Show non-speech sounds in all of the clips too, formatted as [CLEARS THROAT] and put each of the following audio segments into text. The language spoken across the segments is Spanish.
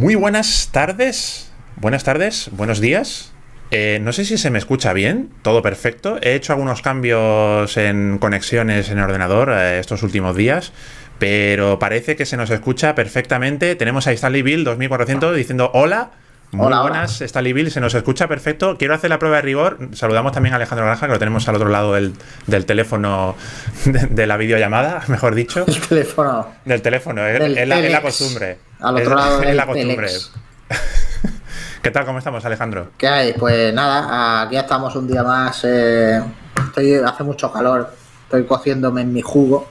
Muy buenas tardes, buenas tardes, buenos días. Eh, no sé si se me escucha bien, todo perfecto. He hecho algunos cambios en conexiones en el ordenador eh, estos últimos días, pero parece que se nos escucha perfectamente. Tenemos a Stanley Bill 2400 diciendo hola. Muy Hola, hola. buenas, Stanley Bill, se nos escucha perfecto. Quiero hacer la prueba de rigor. Saludamos también a Alejandro Granja, que lo tenemos al otro lado del, del teléfono [LAUGHS] de, de la videollamada, mejor dicho. El teléfono. Del teléfono, es, es la, es costumbre. Al Es- otro lado es la costumbre. telex. [LAUGHS] ¿Qué tal? ¿Cómo estamos, Alejandro? ¿Qué hay? Pues nada, aquí estamos un día más. eh, estoy, hace mucho calor. Estoy cociéndome en mi jugo.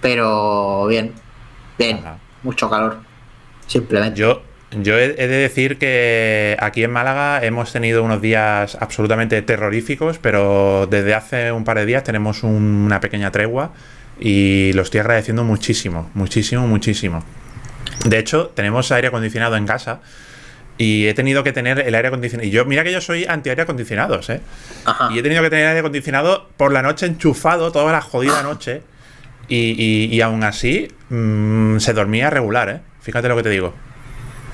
Pero bien. Bien. Ajá. Mucho calor. Simplemente. Yo, yo he, he de decir que aquí en Málaga hemos tenido unos días absolutamente terroríficos, pero desde hace un par de días tenemos un- una pequeña tregua y lo estoy agradeciendo muchísimo, muchísimo, muchísimo. De hecho, tenemos aire acondicionado en casa y he tenido que tener el aire acondicionado. Y yo, mira que yo soy anti aire acondicionados, ¿eh? Ajá. Y he tenido que tener aire acondicionado por la noche enchufado toda la jodida noche. Y, y- y aún así mm, se dormía regular, ¿eh? Fíjate lo que te digo.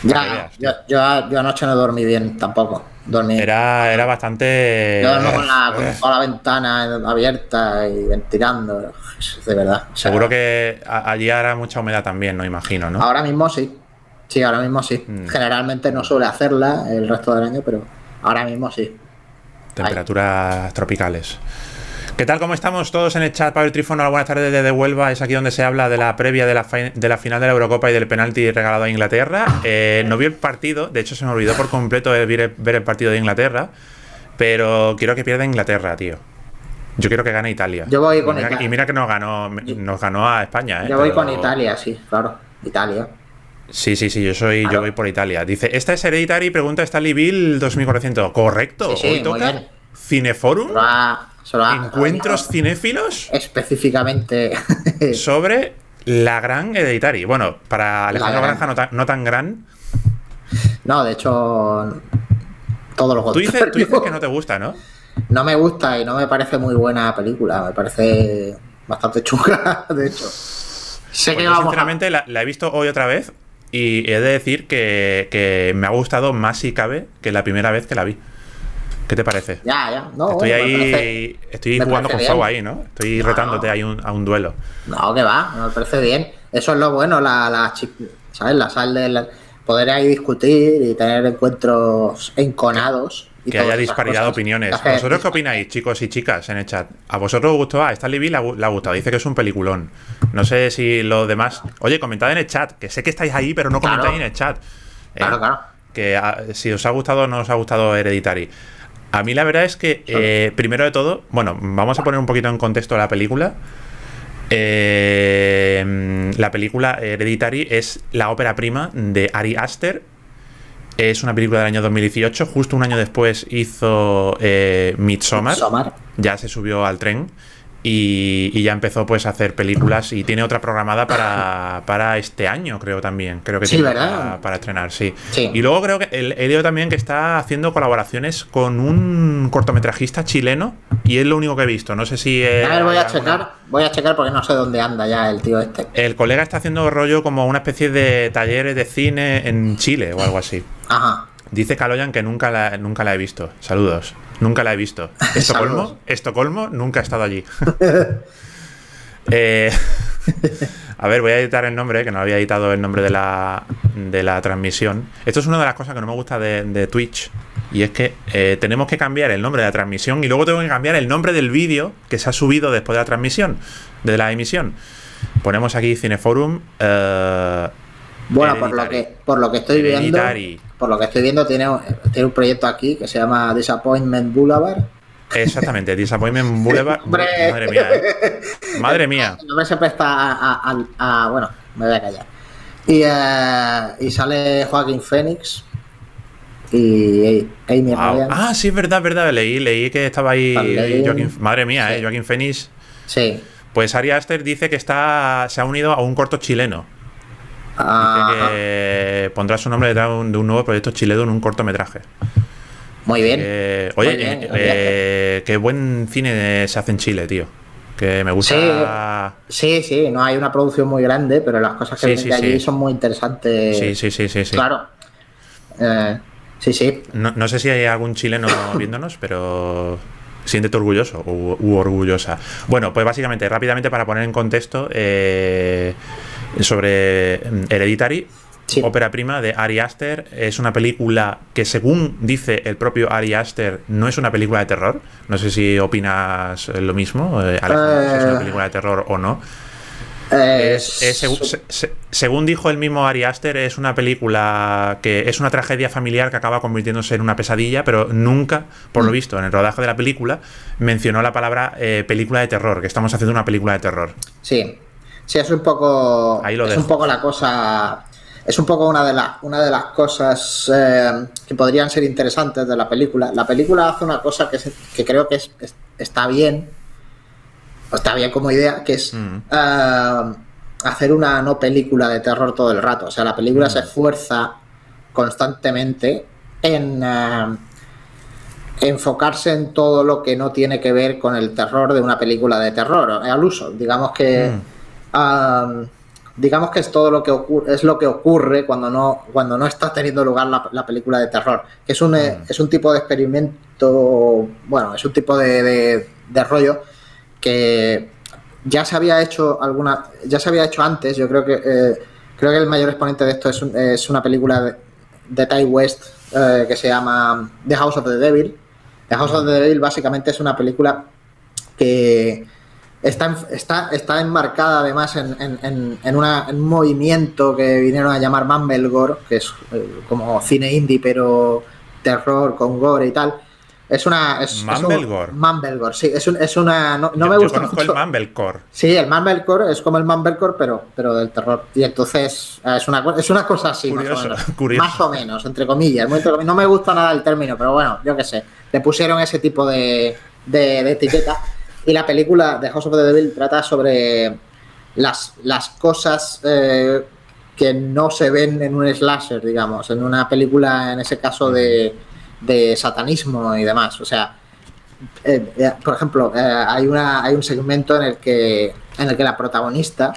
Ya, yo, yo, yo anoche no dormí bien tampoco. Dormí. Era, era bastante. yo duermo con la, con toda la ventana abierta y ventilando. De verdad. O sea, Seguro que allí hará mucha humedad también, no imagino, ¿no? Ahora mismo sí. Sí, ahora mismo sí. Mm. Generalmente no suele hacerla el resto del año, pero ahora mismo sí. Temperaturas tropicales. ¿Qué tal? ¿Cómo estamos todos en el chat? Pablo Trífono, buenas tardes desde Huelva. Es aquí donde se habla de la previa de la, fi- de la final de la Eurocopa y del penalti regalado a Inglaterra. Eh, no vi el partido, de hecho se me olvidó por completo de ver el, partido de Inglaterra, pero quiero que pierda Inglaterra, tío. Yo quiero que gane Italia. Yo voy Y con mira Italia. Y mira que nos ganó, nos ganó a España, ¿eh? Yo voy Pero- con Italia, sí, claro. Italia. Sí, sí, sí, yo soy, yo voy por Italia. Dice, esta es Hereditary, pregunta Stanley Bill 2400. Correcto. Sí, sí, Hoy muy toca bien. Cineforum, encuentros cinéfilos específicamente. [LAUGHS] sobre la gran Hereditary. Bueno, para Alejandro gran. Granja no tan, no tan gran. no, de hecho, todo lo Tú dices, tú dices que [LAUGHS] no te gusta, ¿no? No me gusta y no me parece muy buena película. Me parece bastante chunga, [LAUGHS] de hecho. Sé Pues que yo, vamos a- sinceramente, la, la he visto hoy otra vez y he de decir que, que me ha gustado más si cabe que la primera vez que la vi. ¿Qué te parece? Ya, ya. No, Estoy ahí, parece- estoy jugando con fuego ahí, ¿no? Estoy No. retándote ahí un- a un duelo. No, que va, me parece bien. Eso es lo bueno, la, la ¿sabes? La sal de la- poder ahí discutir y tener encuentros enconados. y Que haya disparidad de opiniones. ¿Vosotros qué opináis, chicos y chicas, en el chat? ¿A vosotros os gustó? A Stanley Bill le ha gustado. Dice que es un peliculón. No sé si los demás. Oye, comentad en el chat. Que sé que estáis ahí, pero no Claro. comentáis en el chat. ¿eh? Claro, claro. Que si os ha gustado o no os ha gustado Hereditary. A mí la verdad es que, eh, primero de todo, bueno, vamos a poner un poquito en contexto la película. Eh, la película Hereditary es la ópera prima de Ari Aster. Es una película del año 2018. Justo un año después hizo eh, Midsommar. Midsommar. Ya se subió al tren y, y ya empezó pues a hacer películas y tiene otra programada para, para este año, creo también. Creo que Sí, tiene ¿verdad? Para, para estrenar, sí. Sí. Y luego creo que el- he leído también que está haciendo colaboraciones con un cortometrajista chileno y es lo único que he visto. No sé si... eh, A ver, voy a alguna- checar. Voy a checar porque no sé dónde anda ya el tío este. El colega está haciendo rollo como una especie de talleres de cine en Chile o algo así. Ajá. Dice Kaloyan que nunca la, nunca la he visto. Saludos. Nunca la he visto. [LAUGHS] Estocolmo. Estocolmo, nunca he estado allí. [LAUGHS] Eh, [LAUGHS] a ver, voy a editar el nombre, que no había editado el nombre de la, de la transmisión. Esto es una de las cosas que no me gusta de, de Twitch. Y es que eh, tenemos que cambiar el nombre de la transmisión y luego tengo que cambiar el nombre del vídeo que se ha subido después de la transmisión, de la emisión. Ponemos aquí Cineforum. eh, Bueno, por lo que por lo que estoy viendo, por lo que estoy viendo tiene, tiene un proyecto aquí que se llama Disappointment Boulevard. Exactamente, Disappointment [LAUGHS] Boulevard. Madre mía, ¿eh? Madre mía. El nombre se presta a, a- a- a- bueno, me voy a callar. Y, eh, y sale Joaquín Phoenix y Amy Wow. Ryan. Ah, sí, es verdad, verdad. Leí, leí que estaba ahí También. Joaquín. Madre mía, Sí. ¿eh? Joaquín Phoenix. Sí. Pues Ari Aster dice que está se ha unido a un corto chileno. Dice que pondrá su nombre detrás de un, nuevo proyecto chileno en un cortometraje. Muy bien. Eh, oye, Muy bien, eh, eh, qué buen cine se hace en Chile, tío. Que me gusta. Sí, sí, no hay una producción muy grande, pero las cosas que Sí, sí, allí son muy interesantes. Sí, sí, sí, sí. sí. Claro. Eh, sí, sí. No, no sé si hay algún chileno [COUGHS] viéndonos, pero siéntete orgulloso u, u orgullosa. Bueno, pues básicamente, rápidamente para poner en contexto eh, sobre mm, Hereditary, Sí. ópera prima de Ari Aster, es una película que según dice el propio Ari Aster no es una película de terror. No sé si opinas eh, lo mismo, eh, Alejandro, si es una Eh. película de terror o no. Es- es segu- se- se- según dijo el mismo Ari Aster, es una película que es una tragedia familiar que acaba convirtiéndose en una pesadilla, pero nunca, por lo Mm. visto, en el rodaje de la película, mencionó la palabra eh, película de terror, que estamos haciendo una película de terror. Sí, sí, es un poco. Ahí lo es dejo. un poco la cosa. Es un poco una de, las una de las cosas eh, que podrían ser interesantes de la película. La película hace una cosa que, se- que creo que es- es- está bien, o está bien como idea, que es Mm. eh, hacer una no película de terror todo el rato. O sea, la película Mm. se esfuerza constantemente en eh, enfocarse en todo lo que no tiene que ver con el terror de una película de terror, al uso. Digamos que Mm. Digamos que es todo lo que ocurre, es lo que ocurre cuando no, cuando no está teniendo lugar la, la película de terror. Que es un, eh, Mm. es un tipo de experimento, bueno, es un tipo de, de- de rollo que ya se había hecho alguna, ya se había hecho antes. Yo creo que eh, creo que el mayor exponente de esto es, un- es una película de, de Ty West eh, que se llama The House of the Devil. The House of the Devil básicamente es una película que está, está, está enmarcada además en, en- en- en una- un movimiento que vinieron a llamar Mumblegore, que es eh, como cine indie pero terror con gore y tal. Es una. Es, es un- Mumblegore. Sí. Es, un- es una. No, no yo, me yo gusta conozco mucho. el Mumblecore. Sí, el Mumblecore es como el Mumblecore, pero, pero del terror. Y entonces eh, es una, es una cosa así, más o menos. [LAUGHS] curioso. Más o menos, entre comillas. muy entre comi- No me gusta nada el término, pero bueno, yo qué sé. Le pusieron ese tipo de, de- de etiqueta. Y la película de House of the Devil trata sobre las, las cosas eh, que no se ven en un slasher, digamos, en una película, en ese caso, de, de satanismo y demás. O sea, eh, eh, por ejemplo, eh, hay, una, hay un segmento en el, que, en el que la protagonista,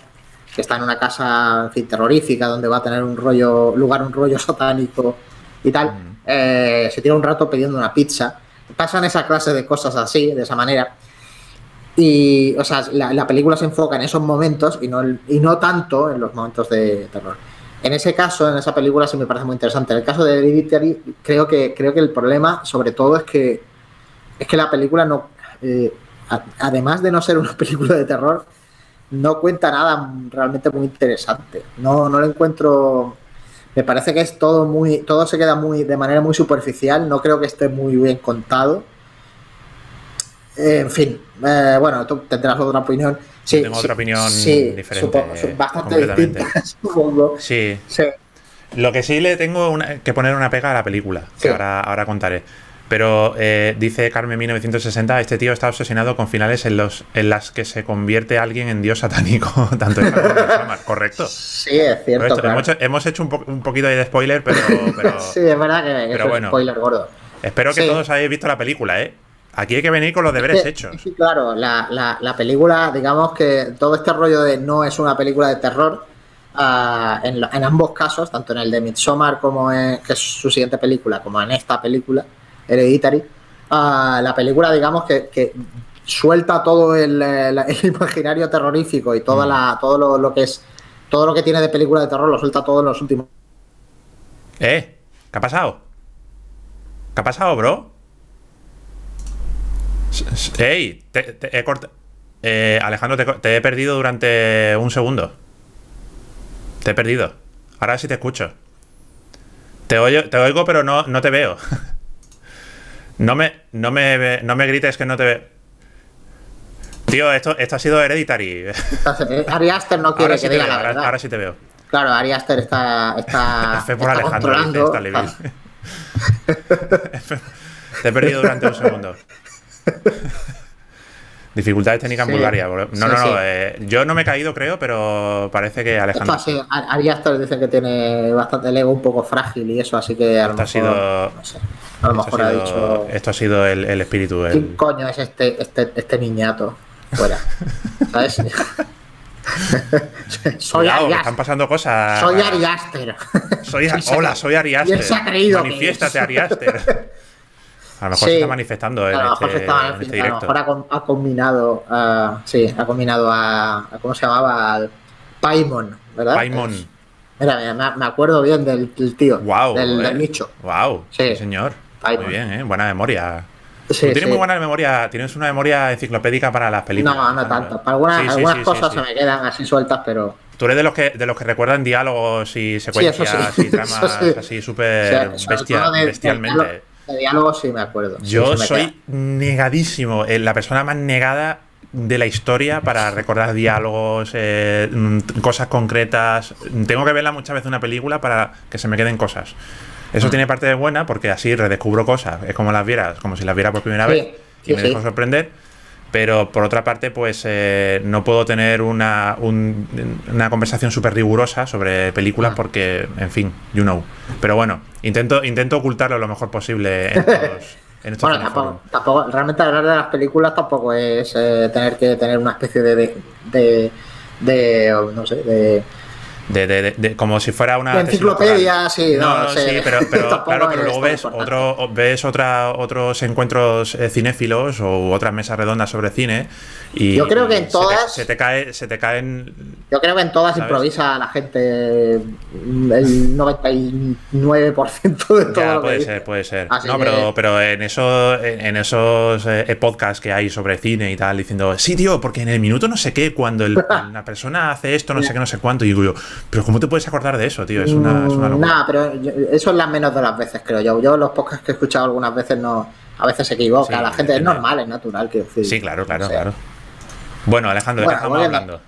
que está en una casa en fin, terrorífica, donde va a tener un rollo, lugar un rollo [LAUGHS] satánico y tal, se tira un rato pidiendo una pizza. Pasan esa clase de cosas así, de esa manera. Y, o sea, la, la película se enfoca en esos momentos y no, y no tanto en los momentos de terror. En ese caso, en esa película sí me parece muy interesante. En el caso de Hereditary, creo que, creo que el problema, sobre todo, es que, es que la película no. eh, además de no ser una [LAUGHS] película de terror, no cuenta nada realmente muy interesante. No, no lo encuentro. Me parece que es todo muy. Todo se queda muy. de manera muy superficial. No creo que esté muy bien contado. En fin, eh, bueno, tú tendrás otra opinión. Sí, Tengo sí, otra opinión sí, diferente, supongo, su- bastante completamente. distinta, [LAUGHS] supongo. Sí. Lo que sí le tengo una- que poner una pega a la película, que ahora, ahora contaré. Pero eh, dice Carmen 1960, este tío está obsesionado con finales en los en las que se convierte alguien en dios satánico, [LAUGHS] tanto en como. Correcto. Sí, es cierto. esto- claro. hemos, hecho, hemos hecho un, po- un poquito de spoiler, pero, pero [LAUGHS] sí, es verdad que, pero es un bueno. spoiler gordo. espero que todos hayáis visto la película, ¿eh? Aquí hay que venir con los deberes Sí, hechos. sí, claro, la, la- la película, digamos que todo este rollo de no es una película de terror, ah, en, ambos casos, tanto en el de Midsommar como en, que es su siguiente película, como en esta película, Hereditary, ah, la película, digamos que, que suelta todo el, imaginario terrorífico y toda Mm. la, todo lo, lo que es todo lo que tiene de película de terror lo suelta todo en los últimos ¿Eh? ¿Qué ha pasado? ¿Qué ha pasado, bro? ¡Ey! Te, te he corta- Eh, Alejandro, te, he perdido durante un segundo. Te he perdido. Ahora sí te escucho. Te oigo, te oigo pero no, no te veo. [LAUGHS] No me, no, me, no me grites que no te veo. Tío, esto, esto ha sido hereditary. Entonces, Ari Aster no [LAUGHS] quiere Ahora que diga veo, la ahora, verdad. ahora sí te veo. Claro, Ari Aster está, está, [LAUGHS] F por está Alejandro, dice Levi. Te he perdido durante un segundo. [LAUGHS] Dificultades técnicas en Sí, Bulgaria. bro. No, sí, no, no. sí. eh, yo no me he caído, creo, pero parece que Esto Alejandro. así, Ari Aster dice que tiene bastante el ego un poco frágil y eso, así que a lo Esto ha mejor, sido- no sé, a lo esto, mejor ha dicho, esto ha sido el, el espíritu. el- ¿quién coño es este, este, este niñato? fuera. [LAUGHS] ¿Sabes? [LAUGHS] soy Cuidado, están pasando cosas. Soy Ari Aster. Soy, hola, soy Ari Aster. se ha creído Manifiéstate, Ari Aster. A lo mejor se está manifestando en, este, en este, directo. A lo mejor ha, combinado, uh, sí, ha combinado a, ¿cómo se llamaba? Al Paimon, ¿verdad? Paimon. Mira, me, acuerdo bien del, tío, wow, del, del, nicho. Wow, sí, señor. Muy bien, ¿eh? buena memoria. Sí, tienes muy buena memoria, tienes una memoria enciclopédica para las películas. No, no tanto. Para algunas, algunas cosas se me quedan así sueltas, pero. Tú eres de los que de los que recuerdan diálogos y secuencias y tramas [LAUGHS] así súper bestialmente. De, diálogos sí me acuerdo. Yo soy negadísimo, eh, la persona más negada de la historia para recordar diálogos, eh, mm, cosas concretas. Tengo que verla muchas veces una película para que se me queden cosas. Eso mm. tiene parte de buena porque así redescubro cosas. Es como las vieras, como si las viera por primera vez y me dejo sorprender. Pero por otra parte, pues eh, no puedo tener una, una conversación súper rigurosa sobre películas ah. porque, en fin, you know. Pero bueno, intento, intento ocultarlo lo mejor posible en [LAUGHS] estos, bueno, tampoco, realmente hablar de las películas tampoco es eh, tener que tener una especie de, de, de no sé, de de, de, de, como si fuera una enciclopedia, sí, no, no, sí, pero, pero [LAUGHS] claro, pero luego ves otro, ves otra, otros encuentros eh, cinéfilos o otras mesas redondas sobre cine y yo creo que en todas se te, cae, se te caen. Yo creo que en todas improvisa la gente el 99% de todo. Ya, puede ser, puede ser. no, pero, pero en eso, en esos eh, podcasts que hay sobre cine y tal, diciendo, sí, tío, porque en el minuto no sé qué, cuando [LAUGHS] la persona hace esto, no sé qué, no sé cuánto, y digo yo, pero ¿cómo te puedes acordar de eso, tío? Es una, es una locura. Nah, pero eso es las menos de las veces, creo yo. Yo los podcasts que he escuchado algunas veces no. A veces se equivoca, la gente es normal, es natural, quiero decir. Sí, claro, claro, claro. Bueno, Alejandro, bueno, estamos hablando?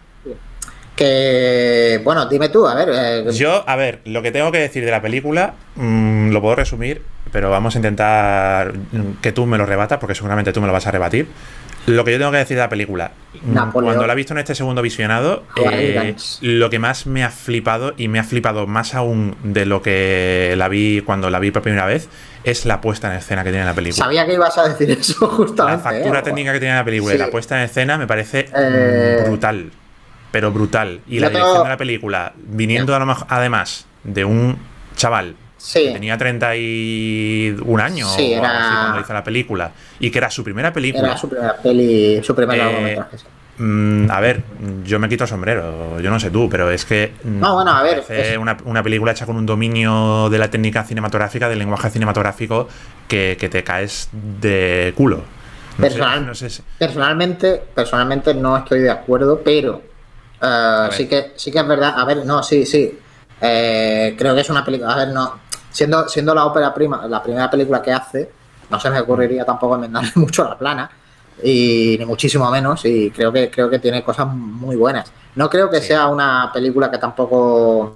Que, bueno, dime tú, a ver. Eh, Yo, a ver, lo que tengo que decir de la película mm, lo puedo resumir, pero vamos a intentar que tú me lo rebatas, porque seguramente tú me lo vas a rebatir. Lo que yo tengo que decir de la película, mm, cuando la he visto en este segundo visionado, eh, lo que más me ha flipado, y me ha flipado más aún de lo que la vi cuando la vi por primera vez, es la puesta en escena que tiene la película. Sabía que ibas a decir eso [LAUGHS] justamente. La factura ¿eh? técnica que tiene la película y la puesta en escena me parece eh, brutal. Pero brutal. Y la dirección de la película, viniendo además de un chaval que tenía 31 años sí, era... cuando hizo la película y que era su primera película. Era su primera peli, su primer eh, Mm, a ver, yo me quito el sombrero, yo no sé tú, pero es que. Mm, no, bueno, a ver. una, película hecha con un dominio de la técnica cinematográfica, del lenguaje cinematográfico, que, te caes de culo. Personalmente, personalmente no estoy de acuerdo, pero eh, sí que sí que es verdad. A ver, no, sí, sí. Eh, creo que es una película. A ver, no. Siendo, siendo la ópera prima, la primera película que hace, no se me ocurriría tampoco enmendarle [LAUGHS] mucho la plana y ni muchísimo menos y creo que creo que tiene cosas muy buenas. No creo que sea una película que tampoco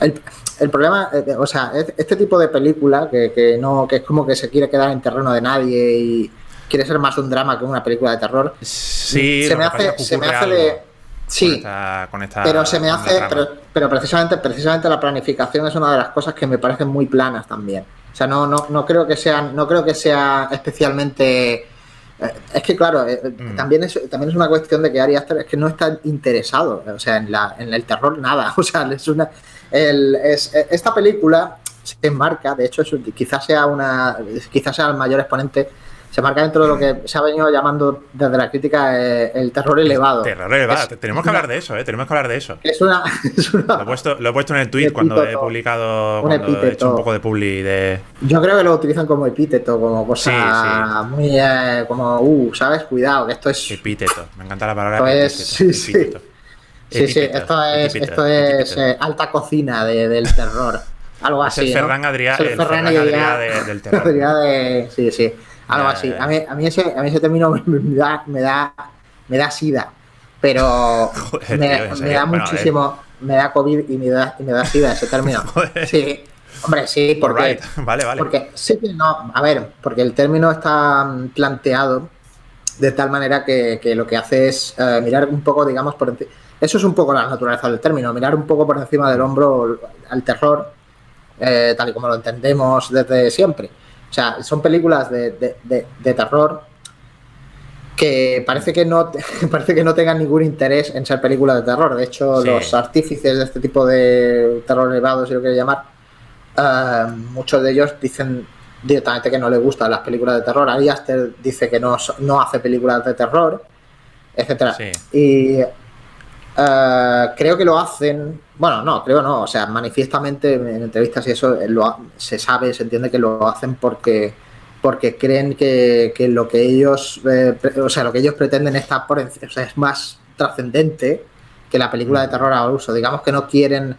el, problema, eh, o sea, este tipo de película que, no que es como que se quiere quedar en terreno de nadie y quiere ser más un drama que una película de terror. Sí, se me hace se me hace de Sí, pero se me hace, pero, pero, precisamente, precisamente la planificación es una de las cosas que me parecen muy planas también. O sea, no, no, no creo que sean, no creo que sea especialmente es que claro, eh, mm. también, es, también es una cuestión de que Ari Aster es que no está interesado, o sea, en, la, en el terror nada. [LAUGHS] O sea, es una. es, esta película se enmarca, de hecho, quizás sea una. quizás sea el mayor exponente se marca dentro de lo que se ha venido llamando desde la crítica eh, el terror elevado. Terror elevado, tenemos que hablar de eso, ¿eh? tenemos que hablar de eso. [LAUGHS] Es una, Lo, he puesto, lo, he puesto, en el tweet cuando he publicado, un cuando he hecho un poco de publi de... Yo creo que lo utilizan como epíteto, como cosa muy... Eh, como, uh, ¿sabes? Cuidado, que esto es... Epíteto, me encanta la palabra pues, Sí, sí. Sí, sí, esto es, esto es eh, alta cocina de, del terror. Algo así. Es el Ferran Adrià, el Ferran Adrià, del terror. [LAUGHS] De, sí, sí. Algo así. A mí, a mí, ese, a mí ese término [LAUGHS] me da, me da, me da sida. Pero [LAUGHS] me, me da muchísimo. Me da COVID y me da, y me da sida ese término. [LAUGHS] Sí. Hombre, sí, porque. Vale, vale. Porque sí que no. A ver, porque el término está planteado de tal manera que, que lo que hace es eh, mirar un poco, digamos, por. Eso es un poco la naturaleza del término, mirar un poco por encima del hombro al terror, eh, tal y como lo entendemos desde siempre. O sea, son películas de, terror que parece que no [LAUGHS] parece que no tengan ningún interés en ser películas de terror. De hecho, los artífices de este tipo de terror elevado, si lo quiero llamar, eh, muchos de ellos dicen directamente que no les gustan las películas de terror. Ari Aster dice que no, no hace películas de terror, etcétera. Y eh, creo que lo hacen, bueno, no, creo no, o sea, manifiestamente en entrevistas y eso se sabe, se entiende que lo hacen porque porque creen que, lo que ellos eh, o sea lo que ellos pretenden está por o sea, es más trascendente que la película de terror a uso. Digamos que no quieren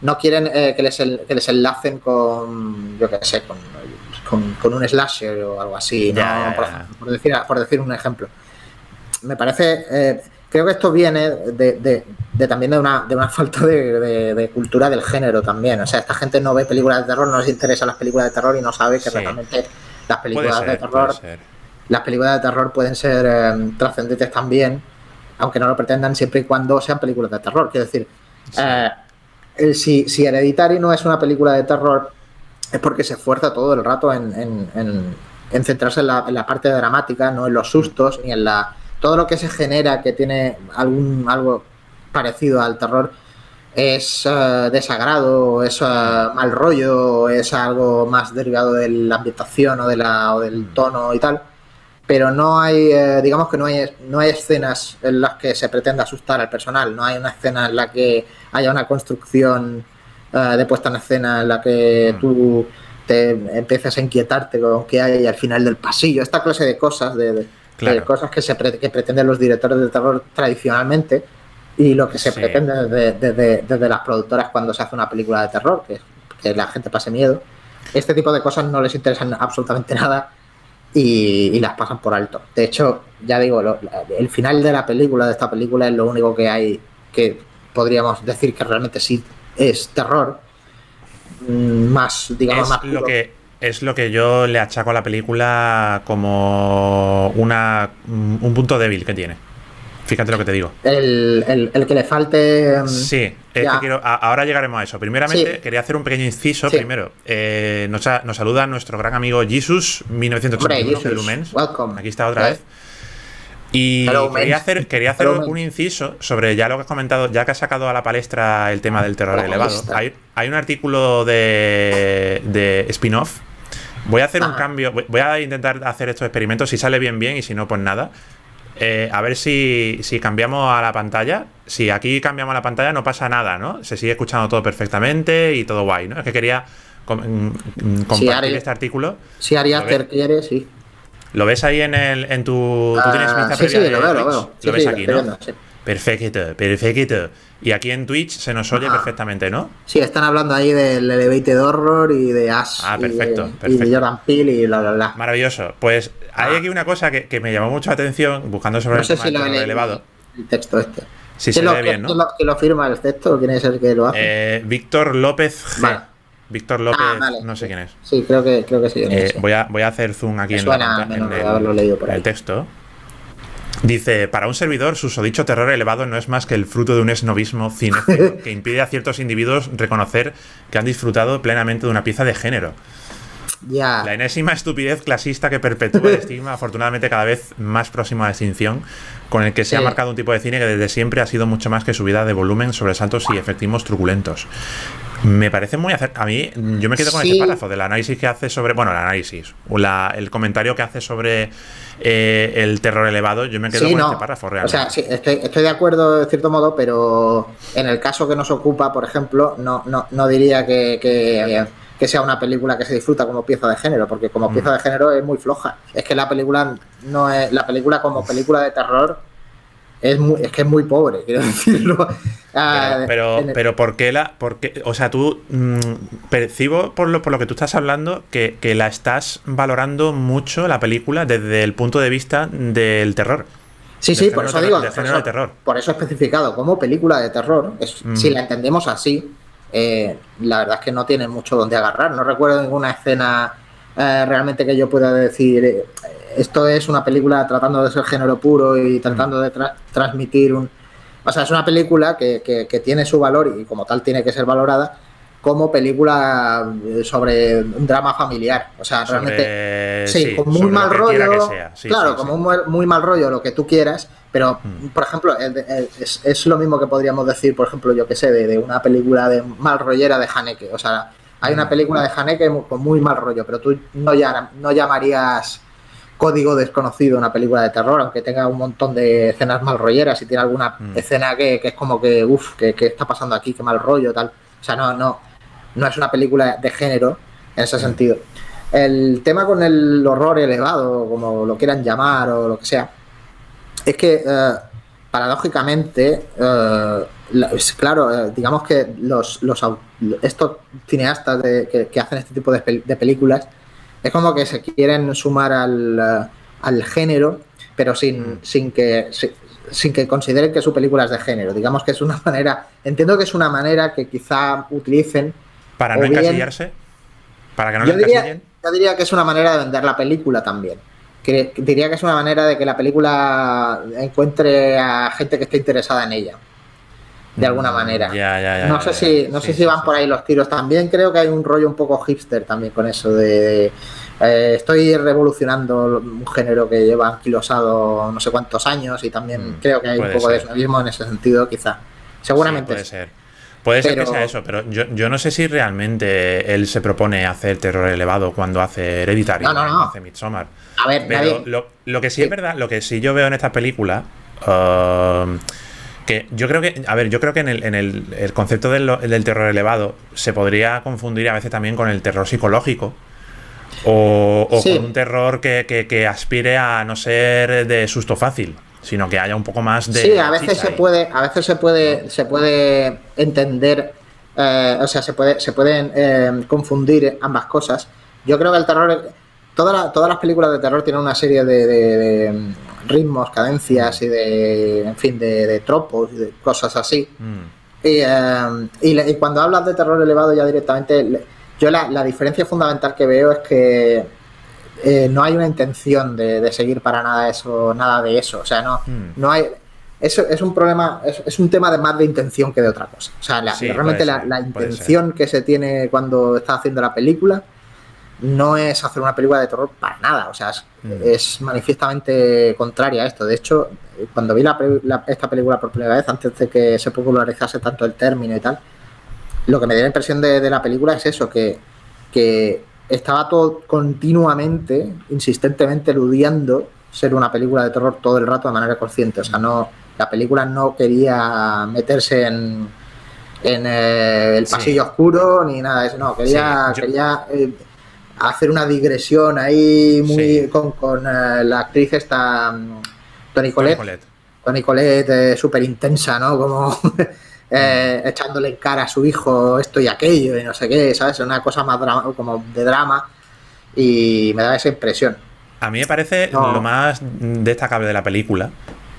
no quieren eh, que, les que les enlacen con yo qué sé con, con, un slasher o algo así Por, decir por decir un ejemplo. Me parece eh, creo que esto viene de, de, también de una, de una falta de, cultura del género también o sea esta gente no ve películas de terror no les interesa las películas de terror y no sabe que realmente las películas de terror. Las películas de terror pueden ser em, trascendentes también, aunque no lo pretendan siempre y cuando sean películas de terror. Quiero decir, eh, si, si Hereditary no es una película de terror, es porque se esfuerza todo el rato en, centrarse en la, parte dramática, no en los sustos, ni en la todo lo que se genera que tiene algún algo parecido al terror es uh, desagrado, es eh, mal rollo, es algo más derivado de la ambientación o, de la, o del mm. tono y tal. Pero no hay, eh, digamos que no hay, no hay escenas en las que se pretenda asustar al personal, no hay una escena en la que haya una construcción de puesta en escena en la que mm. tú te empieces a inquietarte con qué hay al final del pasillo, esta clase de cosas, de, cosas que, se que pretenden los directores de terror tradicionalmente y lo que se pretende desde, las productoras cuando se hace una película de terror, que, que la gente pase miedo. Este tipo de cosas no les interesan absolutamente [LAUGHS] nada y, las pasan por alto. De hecho, ya digo, el final de la película, de esta película, es lo único que hay que podríamos decir que realmente sí es terror. Mm, más, digamos, más. Lo que, es lo que yo le achaco a la película como una, un punto débil que tiene. Fíjate lo que te digo. El, que le falte. Mm, sí, quiero, ahora llegaremos a eso. Primeramente, quería hacer un pequeño inciso. Primero, eh, nos, saluda nuestro gran amigo Jesus, 1981 de Lumens. Aquí está otra vez. Y quería hacer, quería hacer un inciso sobre ya lo que has comentado, ya que has sacado a la palestra el tema del terror elevado. Hay, un artículo de, de spin-off. Voy a hacer un cambio, voy a intentar hacer estos experimentos, si sale bien, bien, y si no, pues nada. Eh, a ver si, cambiamos a la pantalla. Si aquí cambiamos a la pantalla no pasa nada, ¿no? Se sigue escuchando todo perfectamente y todo guay, ¿no? Es que quería mm, mm, compartir este artículo. Si Ariaster quiere, sí. ¿Lo ves ahí en, el, en tu... ¿Tú tienes vista ah, sí, sí, lo veo, lo veo. lo ves aquí, ¿no? Perfecto, perfecto. Y aquí en Twitch se nos oye perfectamente, ¿no? Sí, están hablando ahí del Elevated Horror y de Ash. Ah, perfecto, y de, Jordan Peele y bla, bla, bla. Maravilloso. Pues hay ah. aquí una cosa que, me llamó mucha atención buscando sobre el tema elevado. El texto este. Sí, se ve bien, ¿no? ¿Quién lo, lo, firma el texto? ¿Quién es el que lo hace? Eh, Víctor López G. Víctor López, ah, no sé quién es. Sí, creo que, creo que sí. Eh, voy, a, voy a hacer zoom aquí en, la, en el, el texto. Dice, para un servidor, su sodicho terror elevado no es más que el fruto de un esnovismo cinéfilo [LAUGHS] que impide a ciertos individuos reconocer que han disfrutado plenamente de una pieza de género. La enésima estupidez clasista que perpetúa el [LAUGHS] estigma, afortunadamente cada vez más próximo a la extinción, con el que se ha marcado un tipo de cine que desde siempre ha sido mucho más que subida de volumen, sobresaltos y efectivos truculentos. Me parece muy A mí, yo me quedo con ese párrafo del análisis que hace sobre. Bueno, el análisis, el comentario que hace sobre eh, el terror elevado, yo me quedo con ese párrafo realmente. O sea, sí, estoy, de acuerdo de cierto modo, pero en el caso que nos ocupa, por ejemplo, no, no, no diría que, que, sea una película que se disfruta como pieza de género, porque como pieza de género es muy floja. Es que la película no es. La película como película de terror es, muy, es que es muy pobre, quiero [LAUGHS] decirlo. Ah, pero, pero, ¿por qué la.? Por o sea, tú mm, percibo por lo, por lo que tú estás hablando que, la estás valorando mucho la película desde el punto de vista del terror. Sí, sí, por eso digo. por, eso, especificado como película de terror. Mm. Si la entendemos así, eh, la verdad es que no tiene mucho donde agarrar. No recuerdo ninguna escena eh, realmente que yo pueda decir. Eh, esto es una película tratando de ser género puro y tratando de transmitir un... O sea, es una película que, tiene su valor y como tal tiene que ser valorada, como película eh, sobre un drama familiar. O sea, realmente. Sí, con muy mal rollo. claro, como un muy, mal rollo, lo que tú quieras. Pero, mm. por ejemplo, es, lo mismo que podríamos decir, por ejemplo, yo que sé, de, una película de mal rollera de Haneke. O sea, hay una mm. película de Haneke con muy mal rollo, pero tú no, ya, no llamarías código desconocido una película de terror, aunque tenga un montón de escenas mal rolleras y tiene alguna mm. escena que, es como que, uff, ¿qué, está pasando aquí? Qué mal rollo, tal. O sea, no, no, no es una película de género en ese sentido. El tema con el horror elevado, como lo quieran llamar o lo que sea, es que eh, paradójicamente, eh, claro, eh, digamos que los, estos cineastas que, hacen este tipo de, películas es como que se quieren sumar al, género, pero sin, mm. sin que sin que consideren que su película es de género. Digamos que es una manera, entiendo que es una manera que quizá utilicen para no encasillarse. Para que no yo diría, yo diría que es una manera de vender la película también. Que, diría que es una manera de que la película encuentre a gente que esté interesada en ella. De alguna manera. no sé si, no sé si van por ahí los tiros. También creo que hay un rollo un poco hipster también con eso de, eh, estoy revolucionando un género que lleva anquilosado no sé cuántos años y también mm, creo que hay un poco de eso en ese sentido, quizá. Seguramente. puede ser. Puede ser que sea eso, pero yo, no sé si realmente él se propone hacer terror elevado cuando hace Hereditary, no, no, no. hace Midsommar. A ver, pero lo, que sí, es verdad, lo que sí yo veo en esta película, um, que yo creo que, a ver, yo creo que en el, concepto del, terror elevado se podría confundir a veces también con el terror psicológico. O, con un terror que, que aspire a no ser de susto fácil sino que haya un poco más de. Sí, a veces se puede, a veces se puede, se puede entender, eh, o sea, se puede, se pueden eh, confundir ambas cosas. Yo creo que el terror, todas las películas de terror tienen una serie de, ritmos, cadencias y de, en fin, de, tropos y de cosas así. Mm. Eh, y, cuando hablas de terror elevado ya directamente, yo la diferencia fundamental que veo es que eh, no hay una intención de, seguir para nada eso, nada de eso. O sea, no, hmm. no hay. Eso es un problema, es, un tema de más de intención que de otra cosa. O sea, realmente la, intención que se tiene cuando está haciendo la película no es hacer una película de terror para nada. O sea, es, hmm. manifiestamente contraria a esto. De hecho, cuando vi esta película por primera vez, antes de que se popularizase tanto el término y tal, lo que me dio la impresión de, de la película es eso, que, que estaba todo continuamente, insistentemente eludiendo ser una película de terror todo el rato de manera consciente. O sea, no, la película no quería meterse en, en eh, el pasillo oscuro ni nada de eso. No, quería, quería eh, hacer una digresión ahí muy con, eh, la actriz esta mm, Tony Colette. Tony Colette, súper intensa, ¿no? Como [LAUGHS] eh, echándole en cara a su hijo esto y aquello y no sé qué, ¿sabes? Una cosa más como de drama y me da esa impresión. A mí me parece lo más destacable de la película,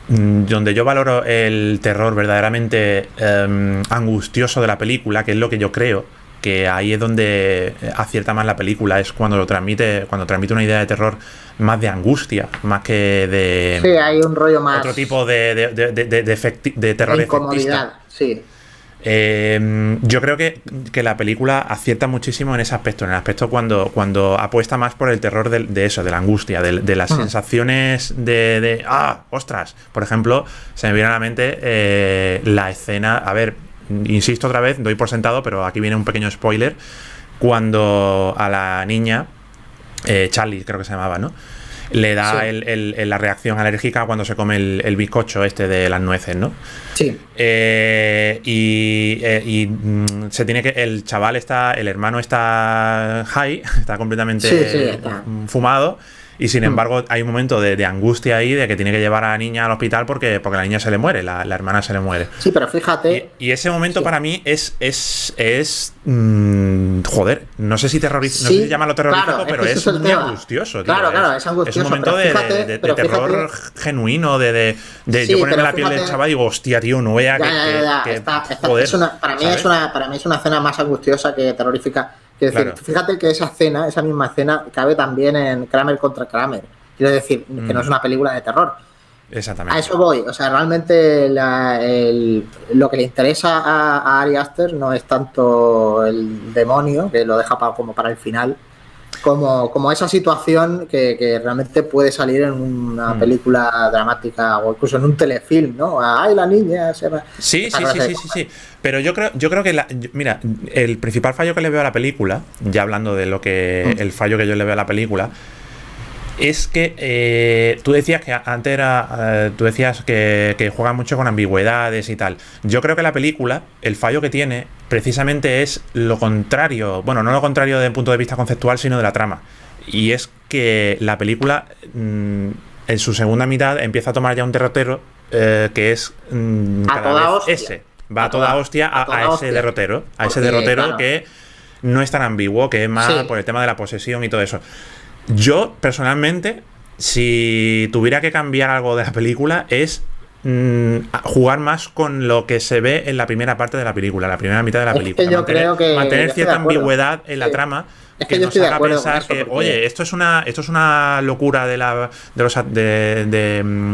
mm, donde yo valoro el terror verdaderamente em, angustioso de la película, que es lo que yo creo, que ahí es donde acierta más la película, es cuando lo transmite, cuando transmite una idea de terror más de angustia, más que de. Sí, hay un rollo más. Otro tipo de, de, de, de, terror incomodidad, sí. Eh, yo creo que, la película acierta muchísimo en ese aspecto, en el aspecto cuando, cuando apuesta más por el terror de, eso, de la angustia, de, las sensaciones de, ah, ostras. Por ejemplo, se me viene a la mente eh, la escena, a ver, insisto otra vez, doy por sentado, pero aquí viene un pequeño spoiler, cuando a la niña, eh, Charlie creo que se llamaba, ¿no? le da la reacción alérgica cuando se come el, bizcocho este de las nueces, ¿no? Sí. Eh, y, eh, mm, se tiene que. El chaval está. El hermano está high, [LAUGHS] está completamente fumado. Y sin hmm. embargo, hay un momento de, angustia ahí de que tiene que llevar a la niña al hospital porque, porque la niña se le muere, la, hermana se le muere. Sí, pero fíjate. Y, ese momento para mí es. es, es mm, joder, no sé si terrorífico, no sé si llamarlo terrorífico, pero es, muy angustioso. Claro, claro, es angustioso. Es un momento de, terror genuino, de, de, yo ponerme la piel del chaval y digo, hostia, tío, no vea que. para, mí es una, para mí es una escena más angustiosa que terrorífica decir, fíjate que esa escena, esa misma escena, cabe también en Kramer contra Kramer. Quiero decir, que no es mm. una película de terror. Exactamente. A eso voy. O sea, realmente lo que le interesa a, Ari Aster no es tanto el demonio, que lo deja como para el final, como, como esa situación que, realmente puede salir en una mm. película dramática o incluso en un telefilm, ¿no? ¡Ay, la niña! Se Sí, sí, sí, sí, sí, sí. Pero yo creo, yo creo que, la, mira, el principal fallo que le veo a la película, ya hablando de lo que, mm. el fallo que yo le veo a la película, es que eh, tú decías que antes era. Eh, tú decías que, que, juega mucho con ambigüedades y tal. Yo creo que la película, el fallo que tiene, precisamente es lo contrario. Bueno, no lo contrario desde el punto de vista conceptual, sino de la trama. Y es que la película, mm, en su segunda mitad, empieza a tomar ya un derrotero eh, que es mm, cada vez ese. Va a, toda, hostia a, ese derrotero. A ese derrotero que no es tan ambiguo, que es más por el tema de la posesión y todo eso. Yo, personalmente, si tuviera que cambiar algo de la película, es mm, jugar más con lo que se ve en la primera parte de la película, la primera mitad de la película. yo mantener, creo que mantener cierta ambigüedad en la trama. Es que, nos haga pensar que, oye, esto es una, esto es una locura de la de los de, de mm,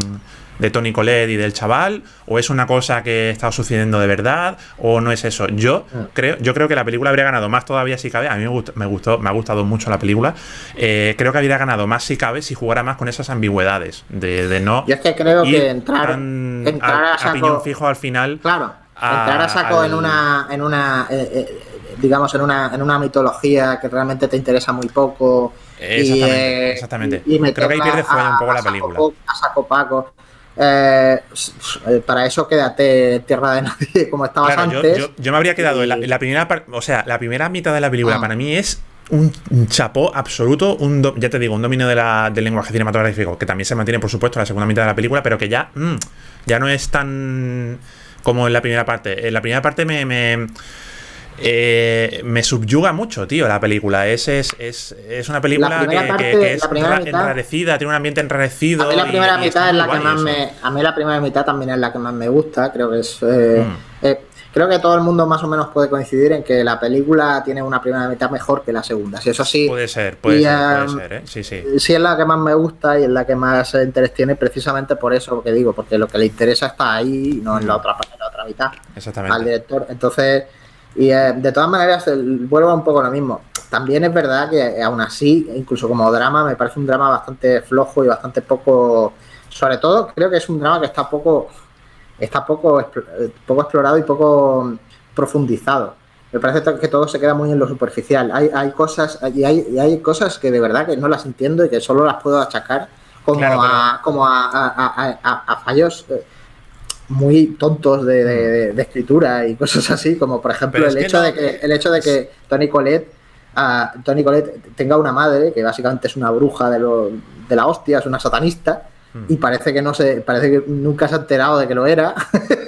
de Tony Colette y del chaval, o es una cosa que está sucediendo de verdad, o no es eso. Yo ah. creo, yo creo que la película habría ganado más todavía si cabe. A mí me gustó, me, ha gustado mucho la película. Eh, creo que habría ganado más si cabe si jugara más con esas ambigüedades. De, no. Yo es que creo que entrar, a, saco, fijo al final. Claro. entrar a saco en una. En una eh, eh, digamos, en una, en una mitología que realmente te interesa muy poco. Exactamente, exactamente. Creo que ahí pierde fuego un poco la película. A saco Paco. Eh, para eso quédate tierra de [LAUGHS] nadie como estabas antes. Yo, me habría quedado en, la, primera o sea, la primera mitad de la película ah. para mí es un, chapó absoluto, un ya te digo, un dominio de la, del lenguaje cinematográfico, que también se mantiene, por supuesto, en la segunda mitad de la película, pero que ya, mm, ya no es tan como en la primera parte. En la primera parte me eh, me subyuga mucho, tío, la película. Es, es, es, es una película que, es enrarecida, tiene un ambiente enrarecido. A mí la primera mitad es la que más me. A mí la primera mitad también es la que más me gusta. Creo que es. Eh, mm. eh, creo que todo el mundo más o menos puede coincidir en que la película tiene una primera mitad mejor que la segunda. Si eso sí. Puede ser, puede ser, puede ser, ¿eh? Sí, sí. Sí, es la que más me gusta y es la que más interés tiene, precisamente por eso que digo, porque lo que le interesa está ahí y no en la mm. otra, en la otra mitad. Exactamente. Al director. Entonces. Y eh, de todas maneras, vuelvo a un poco lo mismo. También es verdad que eh, aún así, incluso como drama, me parece un drama bastante flojo y bastante poco. Sobre todo, creo que es un drama que está poco, está poco, eh, poco explorado y poco profundizado. Me parece que todo se queda muy en lo superficial. Hay, hay cosas y hay, hay cosas que de verdad que no las entiendo y que solo las puedo achacar como a, como a, a fallos muy tontos de, escritura y cosas así, como por ejemplo el hecho, de que, el hecho de que Tony Colette, ah, Tony Colette tenga una madre que básicamente es una bruja de, lo, de la hostia, es una satanista, y parece que no se, parece que nunca se ha enterado de que lo era.